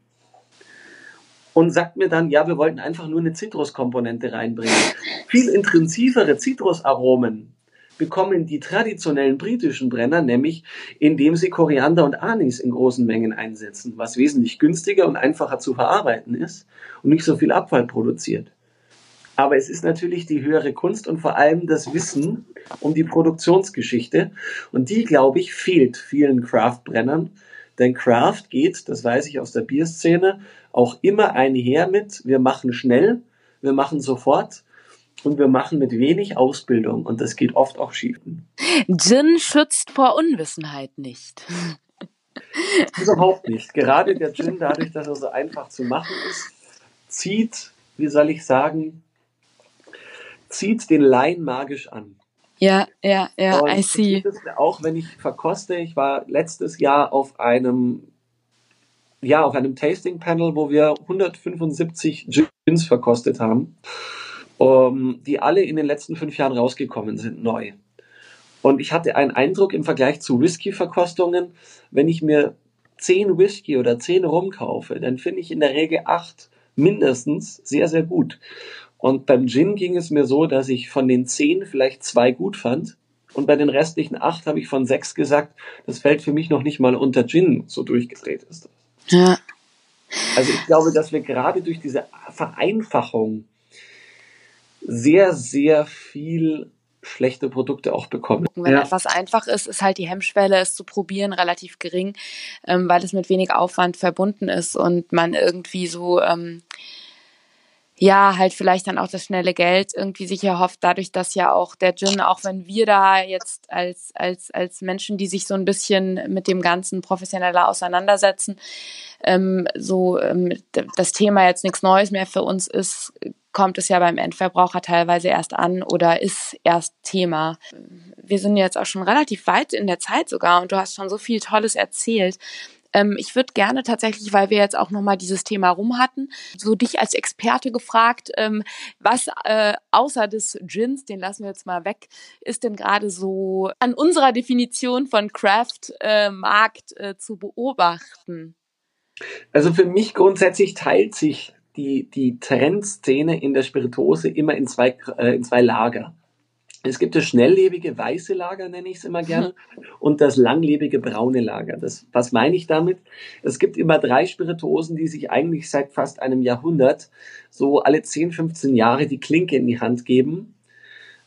Und sagt mir dann, ja, wir wollten einfach nur eine Zitruskomponente reinbringen. Viel intensivere Zitrusaromen bekommen die traditionellen britischen Brenner, nämlich indem sie Koriander und Anis in großen Mengen einsetzen, was wesentlich günstiger und einfacher zu verarbeiten ist und nicht so viel Abfall produziert. Aber es ist natürlich die höhere Kunst und vor allem das Wissen um die Produktionsgeschichte. Und die, glaube ich, fehlt vielen Craft-Brennern. Denn Craft geht, das weiß ich aus der Bierszene, auch immer einher mit, wir machen schnell, wir machen sofort und wir machen mit wenig Ausbildung und das geht oft auch schief. Gin schützt vor Unwissenheit nicht. Überhaupt nicht. Gerade der Gin, dadurch, dass er so einfach zu machen ist, zieht, wie soll ich sagen, zieht den Laien magisch an. Ja, ja, ja, und I see. Auch wenn ich verkoste, ich war letztes Jahr auf einem ja, auf einem Tasting Panel, wo wir 175 Gins verkostet haben um, die alle in den letzten fünf Jahren rausgekommen sind, neu. Und ich hatte einen Eindruck im Vergleich zu Whisky-Verkostungen, wenn ich mir zehn Whisky oder zehn Rum kaufe, dann finde ich in der Regel acht mindestens sehr, sehr gut. Und beim Gin ging es mir so, dass ich von den zehn vielleicht zwei gut fand. Und bei den restlichen acht habe ich von sechs gesagt, das fällt für mich noch nicht mal unter Gin, so durchgedreht ist das. Ja. Also ich glaube, dass wir gerade durch diese Vereinfachung sehr, sehr viel schlechte Produkte auch bekommen. Wenn ja. etwas einfach ist, ist halt die Hemmschwelle, es zu probieren, relativ gering, ähm, weil es mit wenig Aufwand verbunden ist und man irgendwie so ähm, ja, halt vielleicht dann auch das schnelle Geld irgendwie sich erhofft, dadurch, dass ja auch der Gin, auch wenn wir da jetzt als, als, als Menschen, die sich so ein bisschen mit dem Ganzen professioneller auseinandersetzen, ähm, so ähm, das Thema jetzt nichts Neues mehr für uns ist, kommt es ja beim Endverbraucher teilweise erst an oder ist erst Thema. Wir sind jetzt auch schon relativ weit in der Zeit sogar und du hast schon so viel Tolles erzählt. Ähm, ich würde gerne tatsächlich, weil wir jetzt auch nochmal dieses Thema rum hatten, so dich als Experte gefragt, ähm, was äh, außer des Gins, den lassen wir jetzt mal weg, ist denn gerade so an unserer Definition von Craft-Markt äh, äh, zu beobachten? Also für mich grundsätzlich teilt sich die, die Trendszene in der Spirituose immer in zwei, äh, in zwei Lager. Es gibt das schnelllebige weiße Lager, nenne ich es immer gerne, und das langlebige braune Lager. Das, was meine ich damit? Es gibt immer drei Spirituosen, die sich eigentlich seit fast einem Jahrhundert so alle 10, 15 Jahre die Klinke in die Hand geben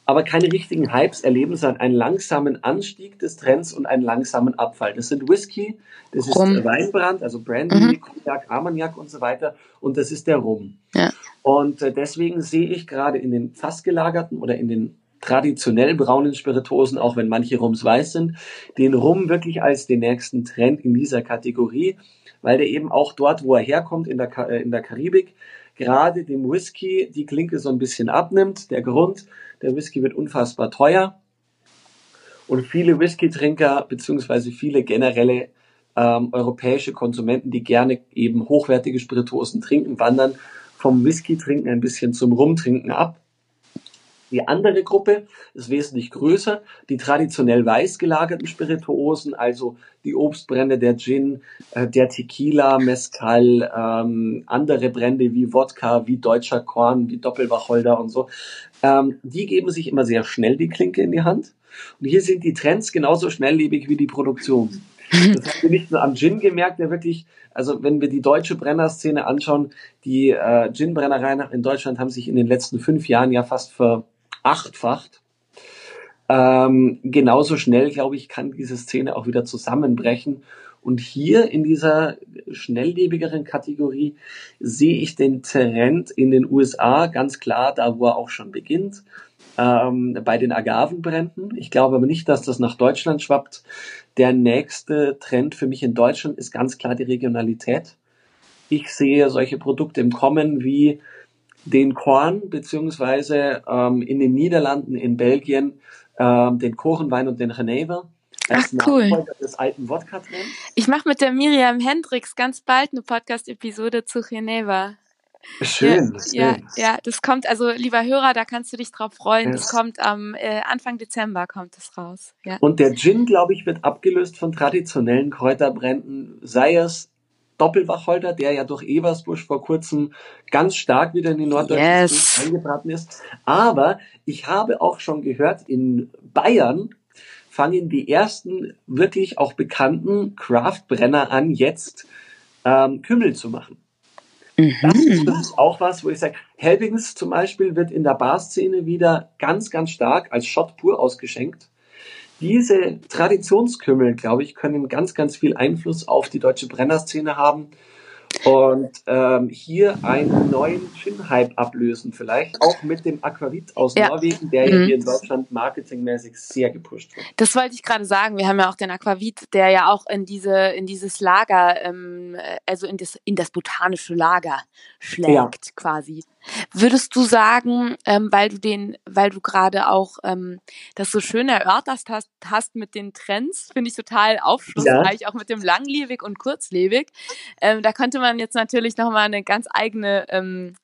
aber keine richtigen Hypes erleben, sondern einen langsamen Anstieg des Trends und einen langsamen Abfall. Das sind Whisky, das ist Rum. Weinbrand, also Brandy, mhm. Cognac, Armagnac und so weiter und das ist der Rum. Ja. Und äh, deswegen sehe ich gerade in den fast gelagerten oder in den traditionell braunen Spirituosen, auch wenn manche Rums weiß sind, den Rum wirklich als den nächsten Trend in dieser Kategorie, weil der eben auch dort, wo er herkommt, in der, äh, in der Karibik, gerade dem Whisky die Klinke so ein bisschen abnimmt. Der Grund, der Whisky wird unfassbar teuer und viele Whisky-Trinker beziehungsweise viele generelle ähm, europäische Konsumenten, die gerne eben hochwertige Spirituosen trinken, wandern vom Whisky-Trinken ein bisschen zum Rumtrinken ab. Die andere Gruppe ist wesentlich größer, die traditionell weiß gelagerten Spirituosen, also die Obstbrände, der Gin, äh, der Tequila, Mezcal, ähm, andere Brände wie Wodka, wie deutscher Korn, wie Doppelwacholder und so. Ähm, die geben sich immer sehr schnell die Klinke in die Hand. Und hier sind die Trends genauso schnelllebig wie die Produktion. Das haben wir nicht nur am Gin gemerkt, der wirklich, also wenn wir die deutsche Brennerszene anschauen, die äh, Gin-Brennereien in Deutschland haben sich in den letzten fünf Jahren ja fast ver achtfacht. Ähm, genauso schnell, glaube ich, kann diese Szene auch wieder zusammenbrechen. Und hier in dieser schnelllebigeren Kategorie sehe ich den Trend in den USA ganz klar, da wo er auch schon beginnt, ähm, bei den Agavenbränden. Ich glaube aber nicht, dass das nach Deutschland schwappt. Der nächste Trend für mich in Deutschland ist ganz klar die Regionalität. Ich sehe solche Produkte im Kommen wie den Korn, beziehungsweise ähm, in den Niederlanden, in Belgien, ähm, den Korenwein und den Genever. Ach, cool. des alten wodka -Trends. Ich mache mit der Miriam Hendricks ganz bald eine Podcast-Episode zu Geneva. Schön, ja, schön. Ja, ja, das kommt, also lieber Hörer, da kannst du dich drauf freuen. Yes. Das kommt am äh, Anfang Dezember kommt es raus. Ja. Und der Gin, glaube ich, wird abgelöst von traditionellen Kräuterbränden, sei es Doppelwacholder, der ja durch Eversbusch vor kurzem ganz stark wieder in die norddeutsche yes. eingebraten ist. Aber ich habe auch schon gehört, in Bayern fangen die ersten wirklich auch bekannten Craftbrenner an, jetzt ähm, Kümmel zu machen. Mhm. Das ist auch was, wo ich sage, Helbings zum Beispiel wird in der Barszene wieder ganz, ganz stark als Shot pur ausgeschenkt. Diese Traditionskümmel, glaube ich, können ganz, ganz viel Einfluss auf die deutsche Brennerszene haben und ähm, hier einen neuen Gin-Hype ablösen vielleicht, auch mit dem Aquavit aus ja. Norwegen, der mhm. ja hier in Deutschland marketingmäßig sehr gepusht wird. Das wollte ich gerade sagen. Wir haben ja auch den Aquavit, der ja auch in diese in dieses Lager, ähm, also in das in das botanische Lager schlägt ja. quasi. Würdest du sagen, ähm, weil du den, weil du gerade auch ähm, das so schön erörtert hast, hast mit den Trends, finde ich total aufschlussreich, ja. auch mit dem langlebig und kurzlebig. Ähm, da könnte man jetzt natürlich nochmal eine ganz eigene ähm,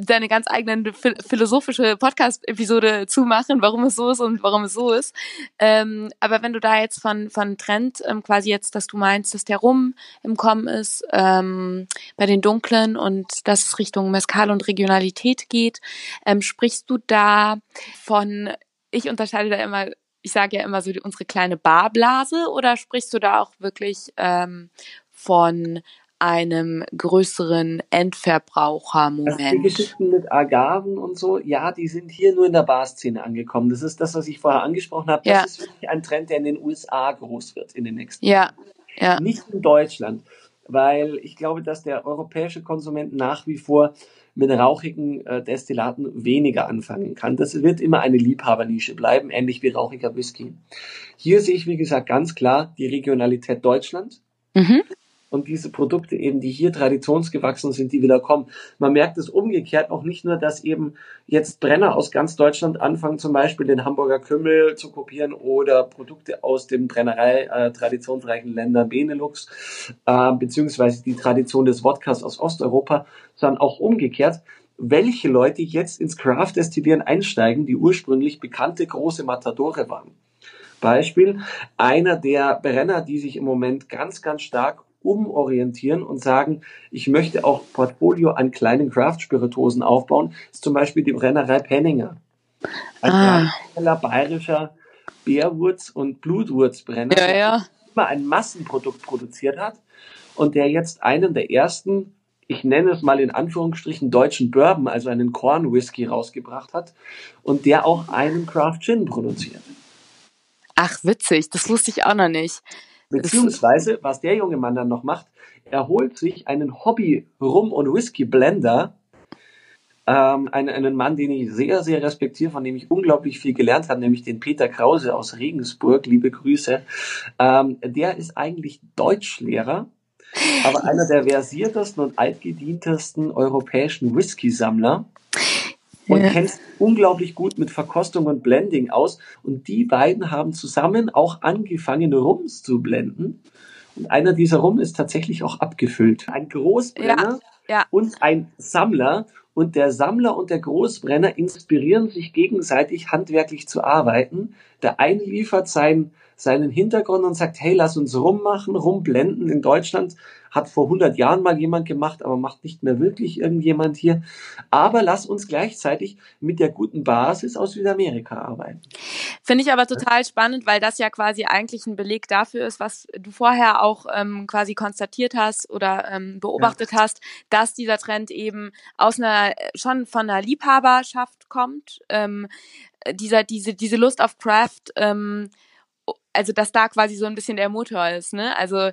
seine ganz eigene philosophische Podcast-Episode zumachen, warum es so ist und warum es so ist. Ähm, aber wenn du da jetzt von, von Trend ähm, quasi jetzt, dass du meinst, dass der Rum im Kommen ist, ähm, bei den Dunklen und dass es Richtung Mescal und Regionalität geht, ähm, sprichst du da von, ich unterscheide da immer ich sage ja immer so die, unsere kleine Barblase oder sprichst du da auch wirklich ähm, von einem größeren Endverbrauchermoment. Also die Geschichten mit Agaven und so, ja, die sind hier nur in der Barszene angekommen. Das ist das, was ich vorher angesprochen habe. Das ja. ist wirklich ein Trend, der in den USA groß wird in den nächsten Jahren. Ja. ja. Nicht in Deutschland, weil ich glaube, dass der europäische Konsument nach wie vor mit rauchigen äh, Destillaten weniger anfangen kann. Das wird immer eine Liebhabernische bleiben, ähnlich wie rauchiger Whisky. Hier sehe ich, wie gesagt, ganz klar die Regionalität Deutschland. Mhm und diese Produkte eben, die hier traditionsgewachsen sind, die wieder kommen. Man merkt es umgekehrt auch nicht nur, dass eben jetzt Brenner aus ganz Deutschland anfangen, zum Beispiel den Hamburger Kümmel zu kopieren oder Produkte aus den Brennerei äh, traditionsreichen Ländern Benelux, äh, beziehungsweise die Tradition des Wodkas aus Osteuropa, sondern auch umgekehrt welche Leute jetzt ins Craft-Destillieren einsteigen, die ursprünglich bekannte große Matadore waren. Beispiel, einer der Brenner, die sich im Moment ganz, ganz stark umorientieren und sagen, ich möchte auch Portfolio an kleinen Craft-Spirituosen aufbauen, ist zum Beispiel die Brennerei Penninger. Ein ah. bayerischer Bärwurz- und Blutwurzbrenner, ja, ja. der immer ein Massenprodukt produziert hat und der jetzt einen der ersten, ich nenne es mal in Anführungsstrichen, deutschen Bourbon, also einen Corn Whisky rausgebracht hat und der auch einen Craft Gin produziert. Ach, witzig, das wusste ich auch noch nicht. Beziehungsweise, was der junge Mann dann noch macht, er holt sich einen Hobby-Rum- und Whisky-Blender, ähm, einen, einen Mann, den ich sehr, sehr respektiere, von dem ich unglaublich viel gelernt habe, nämlich den Peter Krause aus Regensburg, liebe Grüße. Ähm, der ist eigentlich Deutschlehrer, aber einer der versiertesten und altgedientesten europäischen Whisky-Sammler und ja. kennst unglaublich gut mit Verkostung und Blending aus. Und die beiden haben zusammen auch angefangen, Rums zu blenden. Und einer dieser Rum ist tatsächlich auch abgefüllt. Ein Großbrenner ja, ja. und ein Sammler. Und der Sammler und der Großbrenner inspirieren sich gegenseitig handwerklich zu arbeiten. Der eine liefert sein, seinen Hintergrund und sagt, hey, lass uns rummachen, rumblenden. In Deutschland hat vor 100 Jahren mal jemand gemacht, aber macht nicht mehr wirklich irgendjemand hier. Aber lass uns gleichzeitig mit der guten Basis aus Südamerika arbeiten. Finde ich aber total spannend, weil das ja quasi eigentlich ein Beleg dafür ist, was du vorher auch ähm, quasi konstatiert hast oder ähm, beobachtet ja. hast, dass dieser Trend eben aus einer schon von einer Liebhaberschaft kommt. Ähm, dieser, diese, diese Lust auf Craft, ähm, also dass da quasi so ein bisschen der Motor ist, ne? Also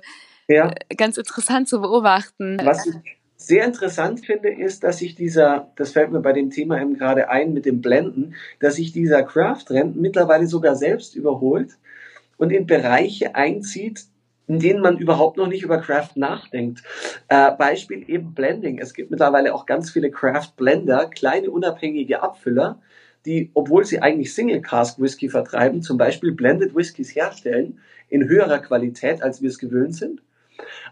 ja. Äh, ganz interessant zu beobachten. Was ich sehr interessant finde, ist, dass sich dieser, das fällt mir bei dem Thema eben gerade ein mit dem Blenden, dass sich dieser Craft-Trend mittlerweile sogar selbst überholt und in Bereiche einzieht, in denen man überhaupt noch nicht über Craft nachdenkt. Äh, Beispiel eben Blending. Es gibt mittlerweile auch ganz viele Craft Blender, kleine unabhängige Abfüller, die, obwohl sie eigentlich Single Cask Whisky vertreiben, zum Beispiel Blended Whiskys herstellen in höherer Qualität, als wir es gewöhnt sind.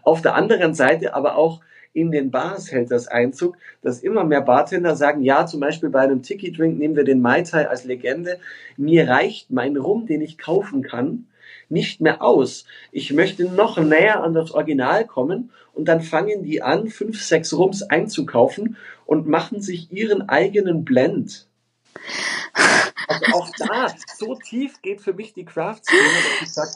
Auf der anderen Seite aber auch in den Bars hält das Einzug, dass immer mehr Bartender sagen, ja, zum Beispiel bei einem Tiki-Drink nehmen wir den Mai Tai als Legende. Mir reicht mein Rum, den ich kaufen kann, nicht mehr aus. Ich möchte noch näher an das Original kommen und dann fangen die an, fünf, sechs Rums einzukaufen und machen sich ihren eigenen Blend. Also auch da, so tief geht für mich die Craft-Szene, dass ich sage,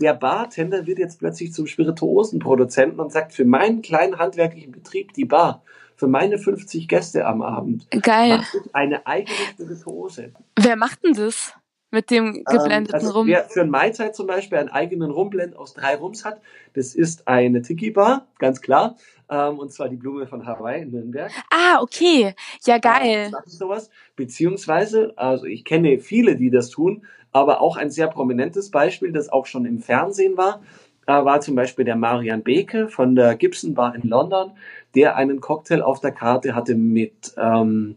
der Bartender wird jetzt plötzlich zum Spirituosenproduzenten und sagt, für meinen kleinen handwerklichen Betrieb, die Bar, für meine 50 Gäste am Abend, Geil. eine eigene Spirituose. Wer macht denn das? Mit dem ähm, geblendeten ähm, also Rum. Wer für ein Maizeit zum Beispiel einen eigenen Rumblend aus drei Rums hat, das ist eine Tiki-Bar, ganz klar. Ähm, und zwar die Blume von Hawaii in Nürnberg. Ah, okay. Ja, geil. Äh, sowas. Beziehungsweise, also ich kenne viele, die das tun, aber auch ein sehr prominentes Beispiel, das auch schon im Fernsehen war, äh, war zum Beispiel der Marian Beke von der Gibson Bar in London, der einen Cocktail auf der Karte hatte mit ähm,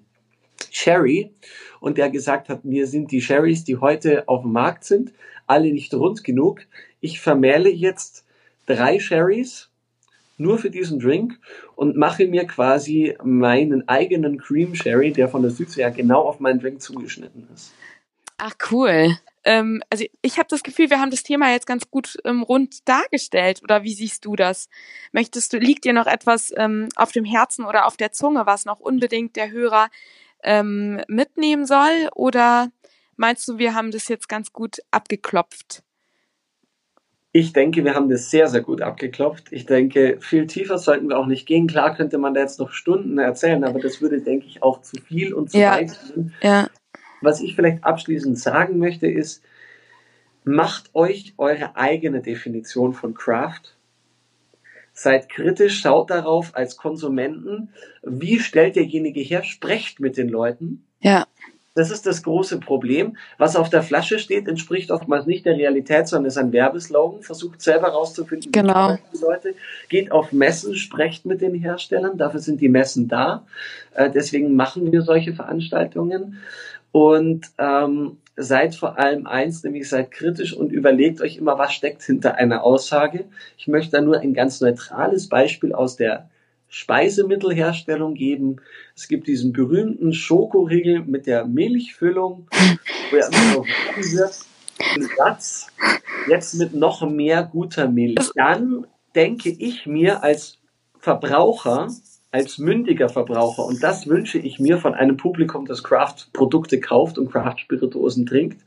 Sherry und der gesagt hat, mir sind die Sherrys, die heute auf dem Markt sind, alle nicht rund genug. Ich vermähle jetzt drei Sherrys nur für diesen Drink und mache mir quasi meinen eigenen Cream Sherry, der von der Südsee ja genau auf meinen Drink zugeschnitten ist. Ach cool. Ähm, also ich habe das Gefühl, wir haben das Thema jetzt ganz gut ähm, rund dargestellt. Oder wie siehst du das? Möchtest du, liegt dir noch etwas ähm, auf dem Herzen oder auf der Zunge, was noch unbedingt der Hörer ähm, mitnehmen soll? Oder meinst du, wir haben das jetzt ganz gut abgeklopft? Ich denke, wir haben das sehr, sehr gut abgeklopft. Ich denke, viel tiefer sollten wir auch nicht gehen. Klar könnte man da jetzt noch Stunden erzählen, aber das würde, denke ich, auch zu viel und zu ja. weit gehen. Ja. Was ich vielleicht abschließend sagen möchte, ist, macht euch eure eigene Definition von Craft. Seid kritisch, schaut darauf als Konsumenten, wie stellt derjenige her, sprecht mit den Leuten. Ja. Das ist das große Problem. Was auf der Flasche steht, entspricht oftmals nicht der Realität, sondern ist ein Werbeslogan. Versucht selber rauszufinden, genau. die Leute. Geht auf Messen, sprecht mit den Herstellern. Dafür sind die Messen da. Äh, deswegen machen wir solche Veranstaltungen. Und ähm, seid vor allem eins, nämlich seid kritisch und überlegt euch immer, was steckt hinter einer Aussage. Ich möchte da nur ein ganz neutrales Beispiel aus der Speisemittelherstellung geben. Es gibt diesen berühmten Schokoriegel mit der Milchfüllung, wo ja immer wird, Satz, jetzt mit noch mehr guter Milch. Dann denke ich mir als Verbraucher, als mündiger Verbraucher, und das wünsche ich mir von einem Publikum, das Craft-Produkte kauft und Craft-Spirituosen trinkt,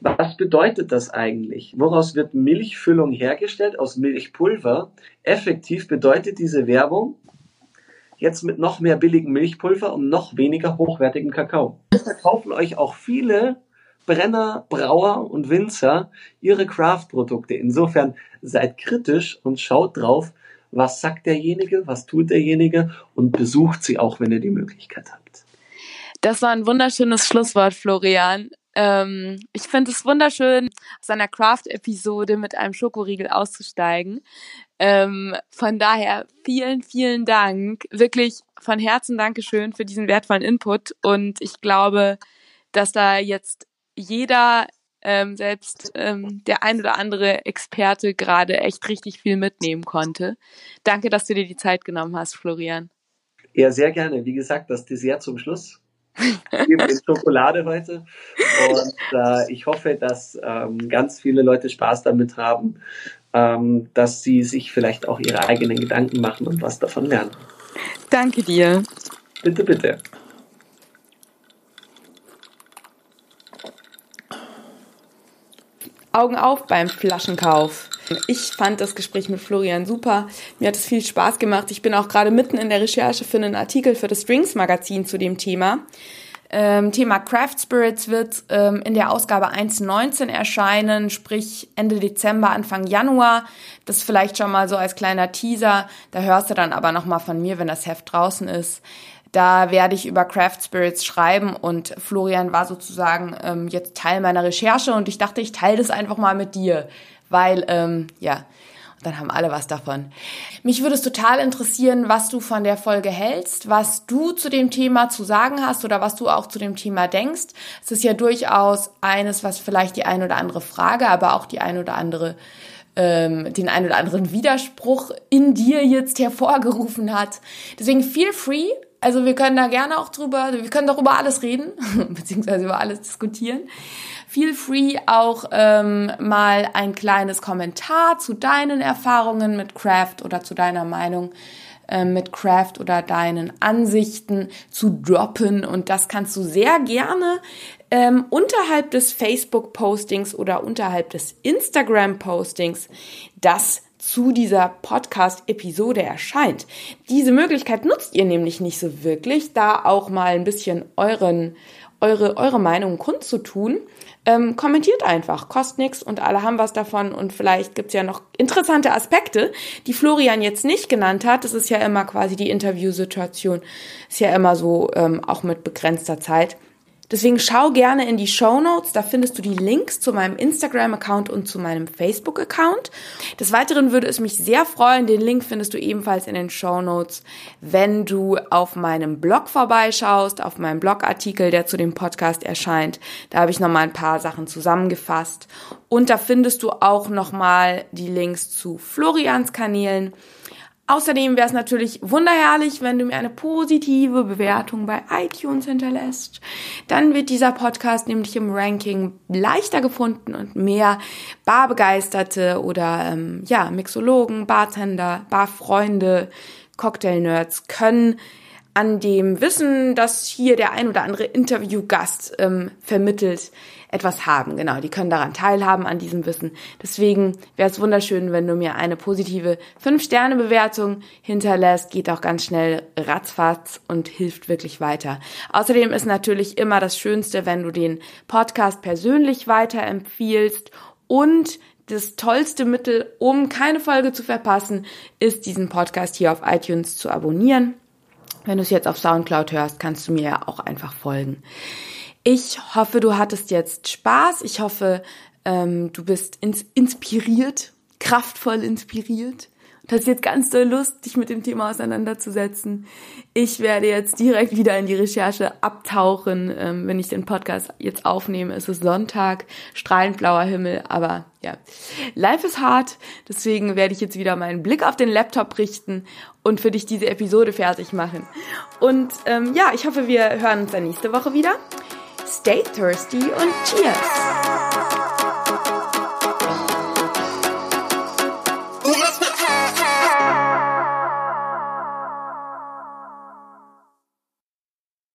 was bedeutet das eigentlich? Woraus wird Milchfüllung hergestellt? Aus Milchpulver. Effektiv bedeutet diese Werbung jetzt mit noch mehr billigem Milchpulver und noch weniger hochwertigem Kakao. Es verkaufen euch auch viele Brenner, Brauer und Winzer ihre Craft-Produkte. Insofern seid kritisch und schaut drauf, was sagt derjenige, was tut derjenige und besucht sie auch, wenn ihr die Möglichkeit habt. Das war ein wunderschönes Schlusswort, Florian. Ähm, ich finde es wunderschön, aus einer Craft-Episode mit einem Schokoriegel auszusteigen. Ähm, von daher vielen, vielen Dank. Wirklich von Herzen Dankeschön für diesen wertvollen Input. Und ich glaube, dass da jetzt jeder, ähm, selbst ähm, der ein oder andere Experte gerade echt richtig viel mitnehmen konnte. Danke, dass du dir die Zeit genommen hast, Florian. Ja, sehr gerne. Wie gesagt, das Dessert zum Schluss eben in Schokolade heute. Und äh, ich hoffe, dass ähm, ganz viele Leute Spaß damit haben, ähm, dass sie sich vielleicht auch ihre eigenen Gedanken machen und was davon lernen. Danke dir. Bitte, bitte. Augen auf beim Flaschenkauf. Ich fand das Gespräch mit Florian super. Mir hat es viel Spaß gemacht. Ich bin auch gerade mitten in der Recherche für einen Artikel für das Strings Magazin zu dem Thema. Ähm, Thema Craft Spirits wird ähm, in der Ausgabe 1.19 erscheinen, sprich Ende Dezember, Anfang Januar. Das vielleicht schon mal so als kleiner Teaser. Da hörst du dann aber nochmal von mir, wenn das Heft draußen ist. Da werde ich über Craft Spirits schreiben und Florian war sozusagen ähm, jetzt Teil meiner Recherche und ich dachte, ich teile das einfach mal mit dir, weil ähm, ja, dann haben alle was davon. Mich würde es total interessieren, was du von der Folge hältst, was du zu dem Thema zu sagen hast oder was du auch zu dem Thema denkst. Es ist ja durchaus eines, was vielleicht die ein oder andere Frage, aber auch die ein oder andere ähm, den ein oder anderen Widerspruch in dir jetzt hervorgerufen hat. Deswegen feel free. Also wir können da gerne auch drüber, wir können doch über alles reden, beziehungsweise über alles diskutieren feel free auch ähm, mal ein kleines Kommentar zu deinen Erfahrungen mit Craft oder zu deiner Meinung äh, mit Craft oder deinen Ansichten zu droppen. Und das kannst du sehr gerne ähm, unterhalb des Facebook-Postings oder unterhalb des Instagram-Postings, das zu dieser Podcast-Episode erscheint. Diese Möglichkeit nutzt ihr nämlich nicht so wirklich, da auch mal ein bisschen euren, eure, eure Meinung kundzutun. Ähm, kommentiert einfach, kostet nichts und alle haben was davon und vielleicht gibt's ja noch interessante Aspekte, die Florian jetzt nicht genannt hat. Das ist ja immer quasi die Interviewsituation, ist ja immer so ähm, auch mit begrenzter Zeit. Deswegen schau gerne in die Show Notes, da findest du die Links zu meinem Instagram-Account und zu meinem Facebook-Account. Des Weiteren würde es mich sehr freuen, den Link findest du ebenfalls in den Show Notes, wenn du auf meinem Blog vorbeischaust, auf meinem Blogartikel, der zu dem Podcast erscheint. Da habe ich nochmal ein paar Sachen zusammengefasst. Und da findest du auch nochmal die Links zu Florians Kanälen Außerdem wäre es natürlich wunderherrlich, wenn du mir eine positive Bewertung bei iTunes hinterlässt. Dann wird dieser Podcast nämlich im Ranking leichter gefunden und mehr Barbegeisterte oder ähm, ja Mixologen, Bartender, Barfreunde, Cocktailnerds können an dem Wissen, das hier der ein oder andere Interviewgast ähm, vermittelt, etwas haben. Genau, die können daran teilhaben an diesem Wissen. Deswegen wäre es wunderschön, wenn du mir eine positive 5-Sterne-Bewertung hinterlässt. Geht auch ganz schnell ratzfatz und hilft wirklich weiter. Außerdem ist natürlich immer das Schönste, wenn du den Podcast persönlich weiterempfiehlst und das tollste Mittel, um keine Folge zu verpassen, ist diesen Podcast hier auf iTunes zu abonnieren. Wenn du es jetzt auf Soundcloud hörst, kannst du mir ja auch einfach folgen. Ich hoffe, du hattest jetzt Spaß. Ich hoffe, ähm, du bist ins inspiriert, kraftvoll inspiriert. Du hast jetzt ganz doll Lust, dich mit dem Thema auseinanderzusetzen. Ich werde jetzt direkt wieder in die Recherche abtauchen. Ähm, wenn ich den Podcast jetzt aufnehme, ist es Sonntag, strahlend blauer Himmel, aber ja, life is hard. Deswegen werde ich jetzt wieder meinen Blick auf den Laptop richten und für dich diese Episode fertig machen. Und ähm, ja, ich hoffe, wir hören uns dann nächste Woche wieder. Stay thirsty und cheers!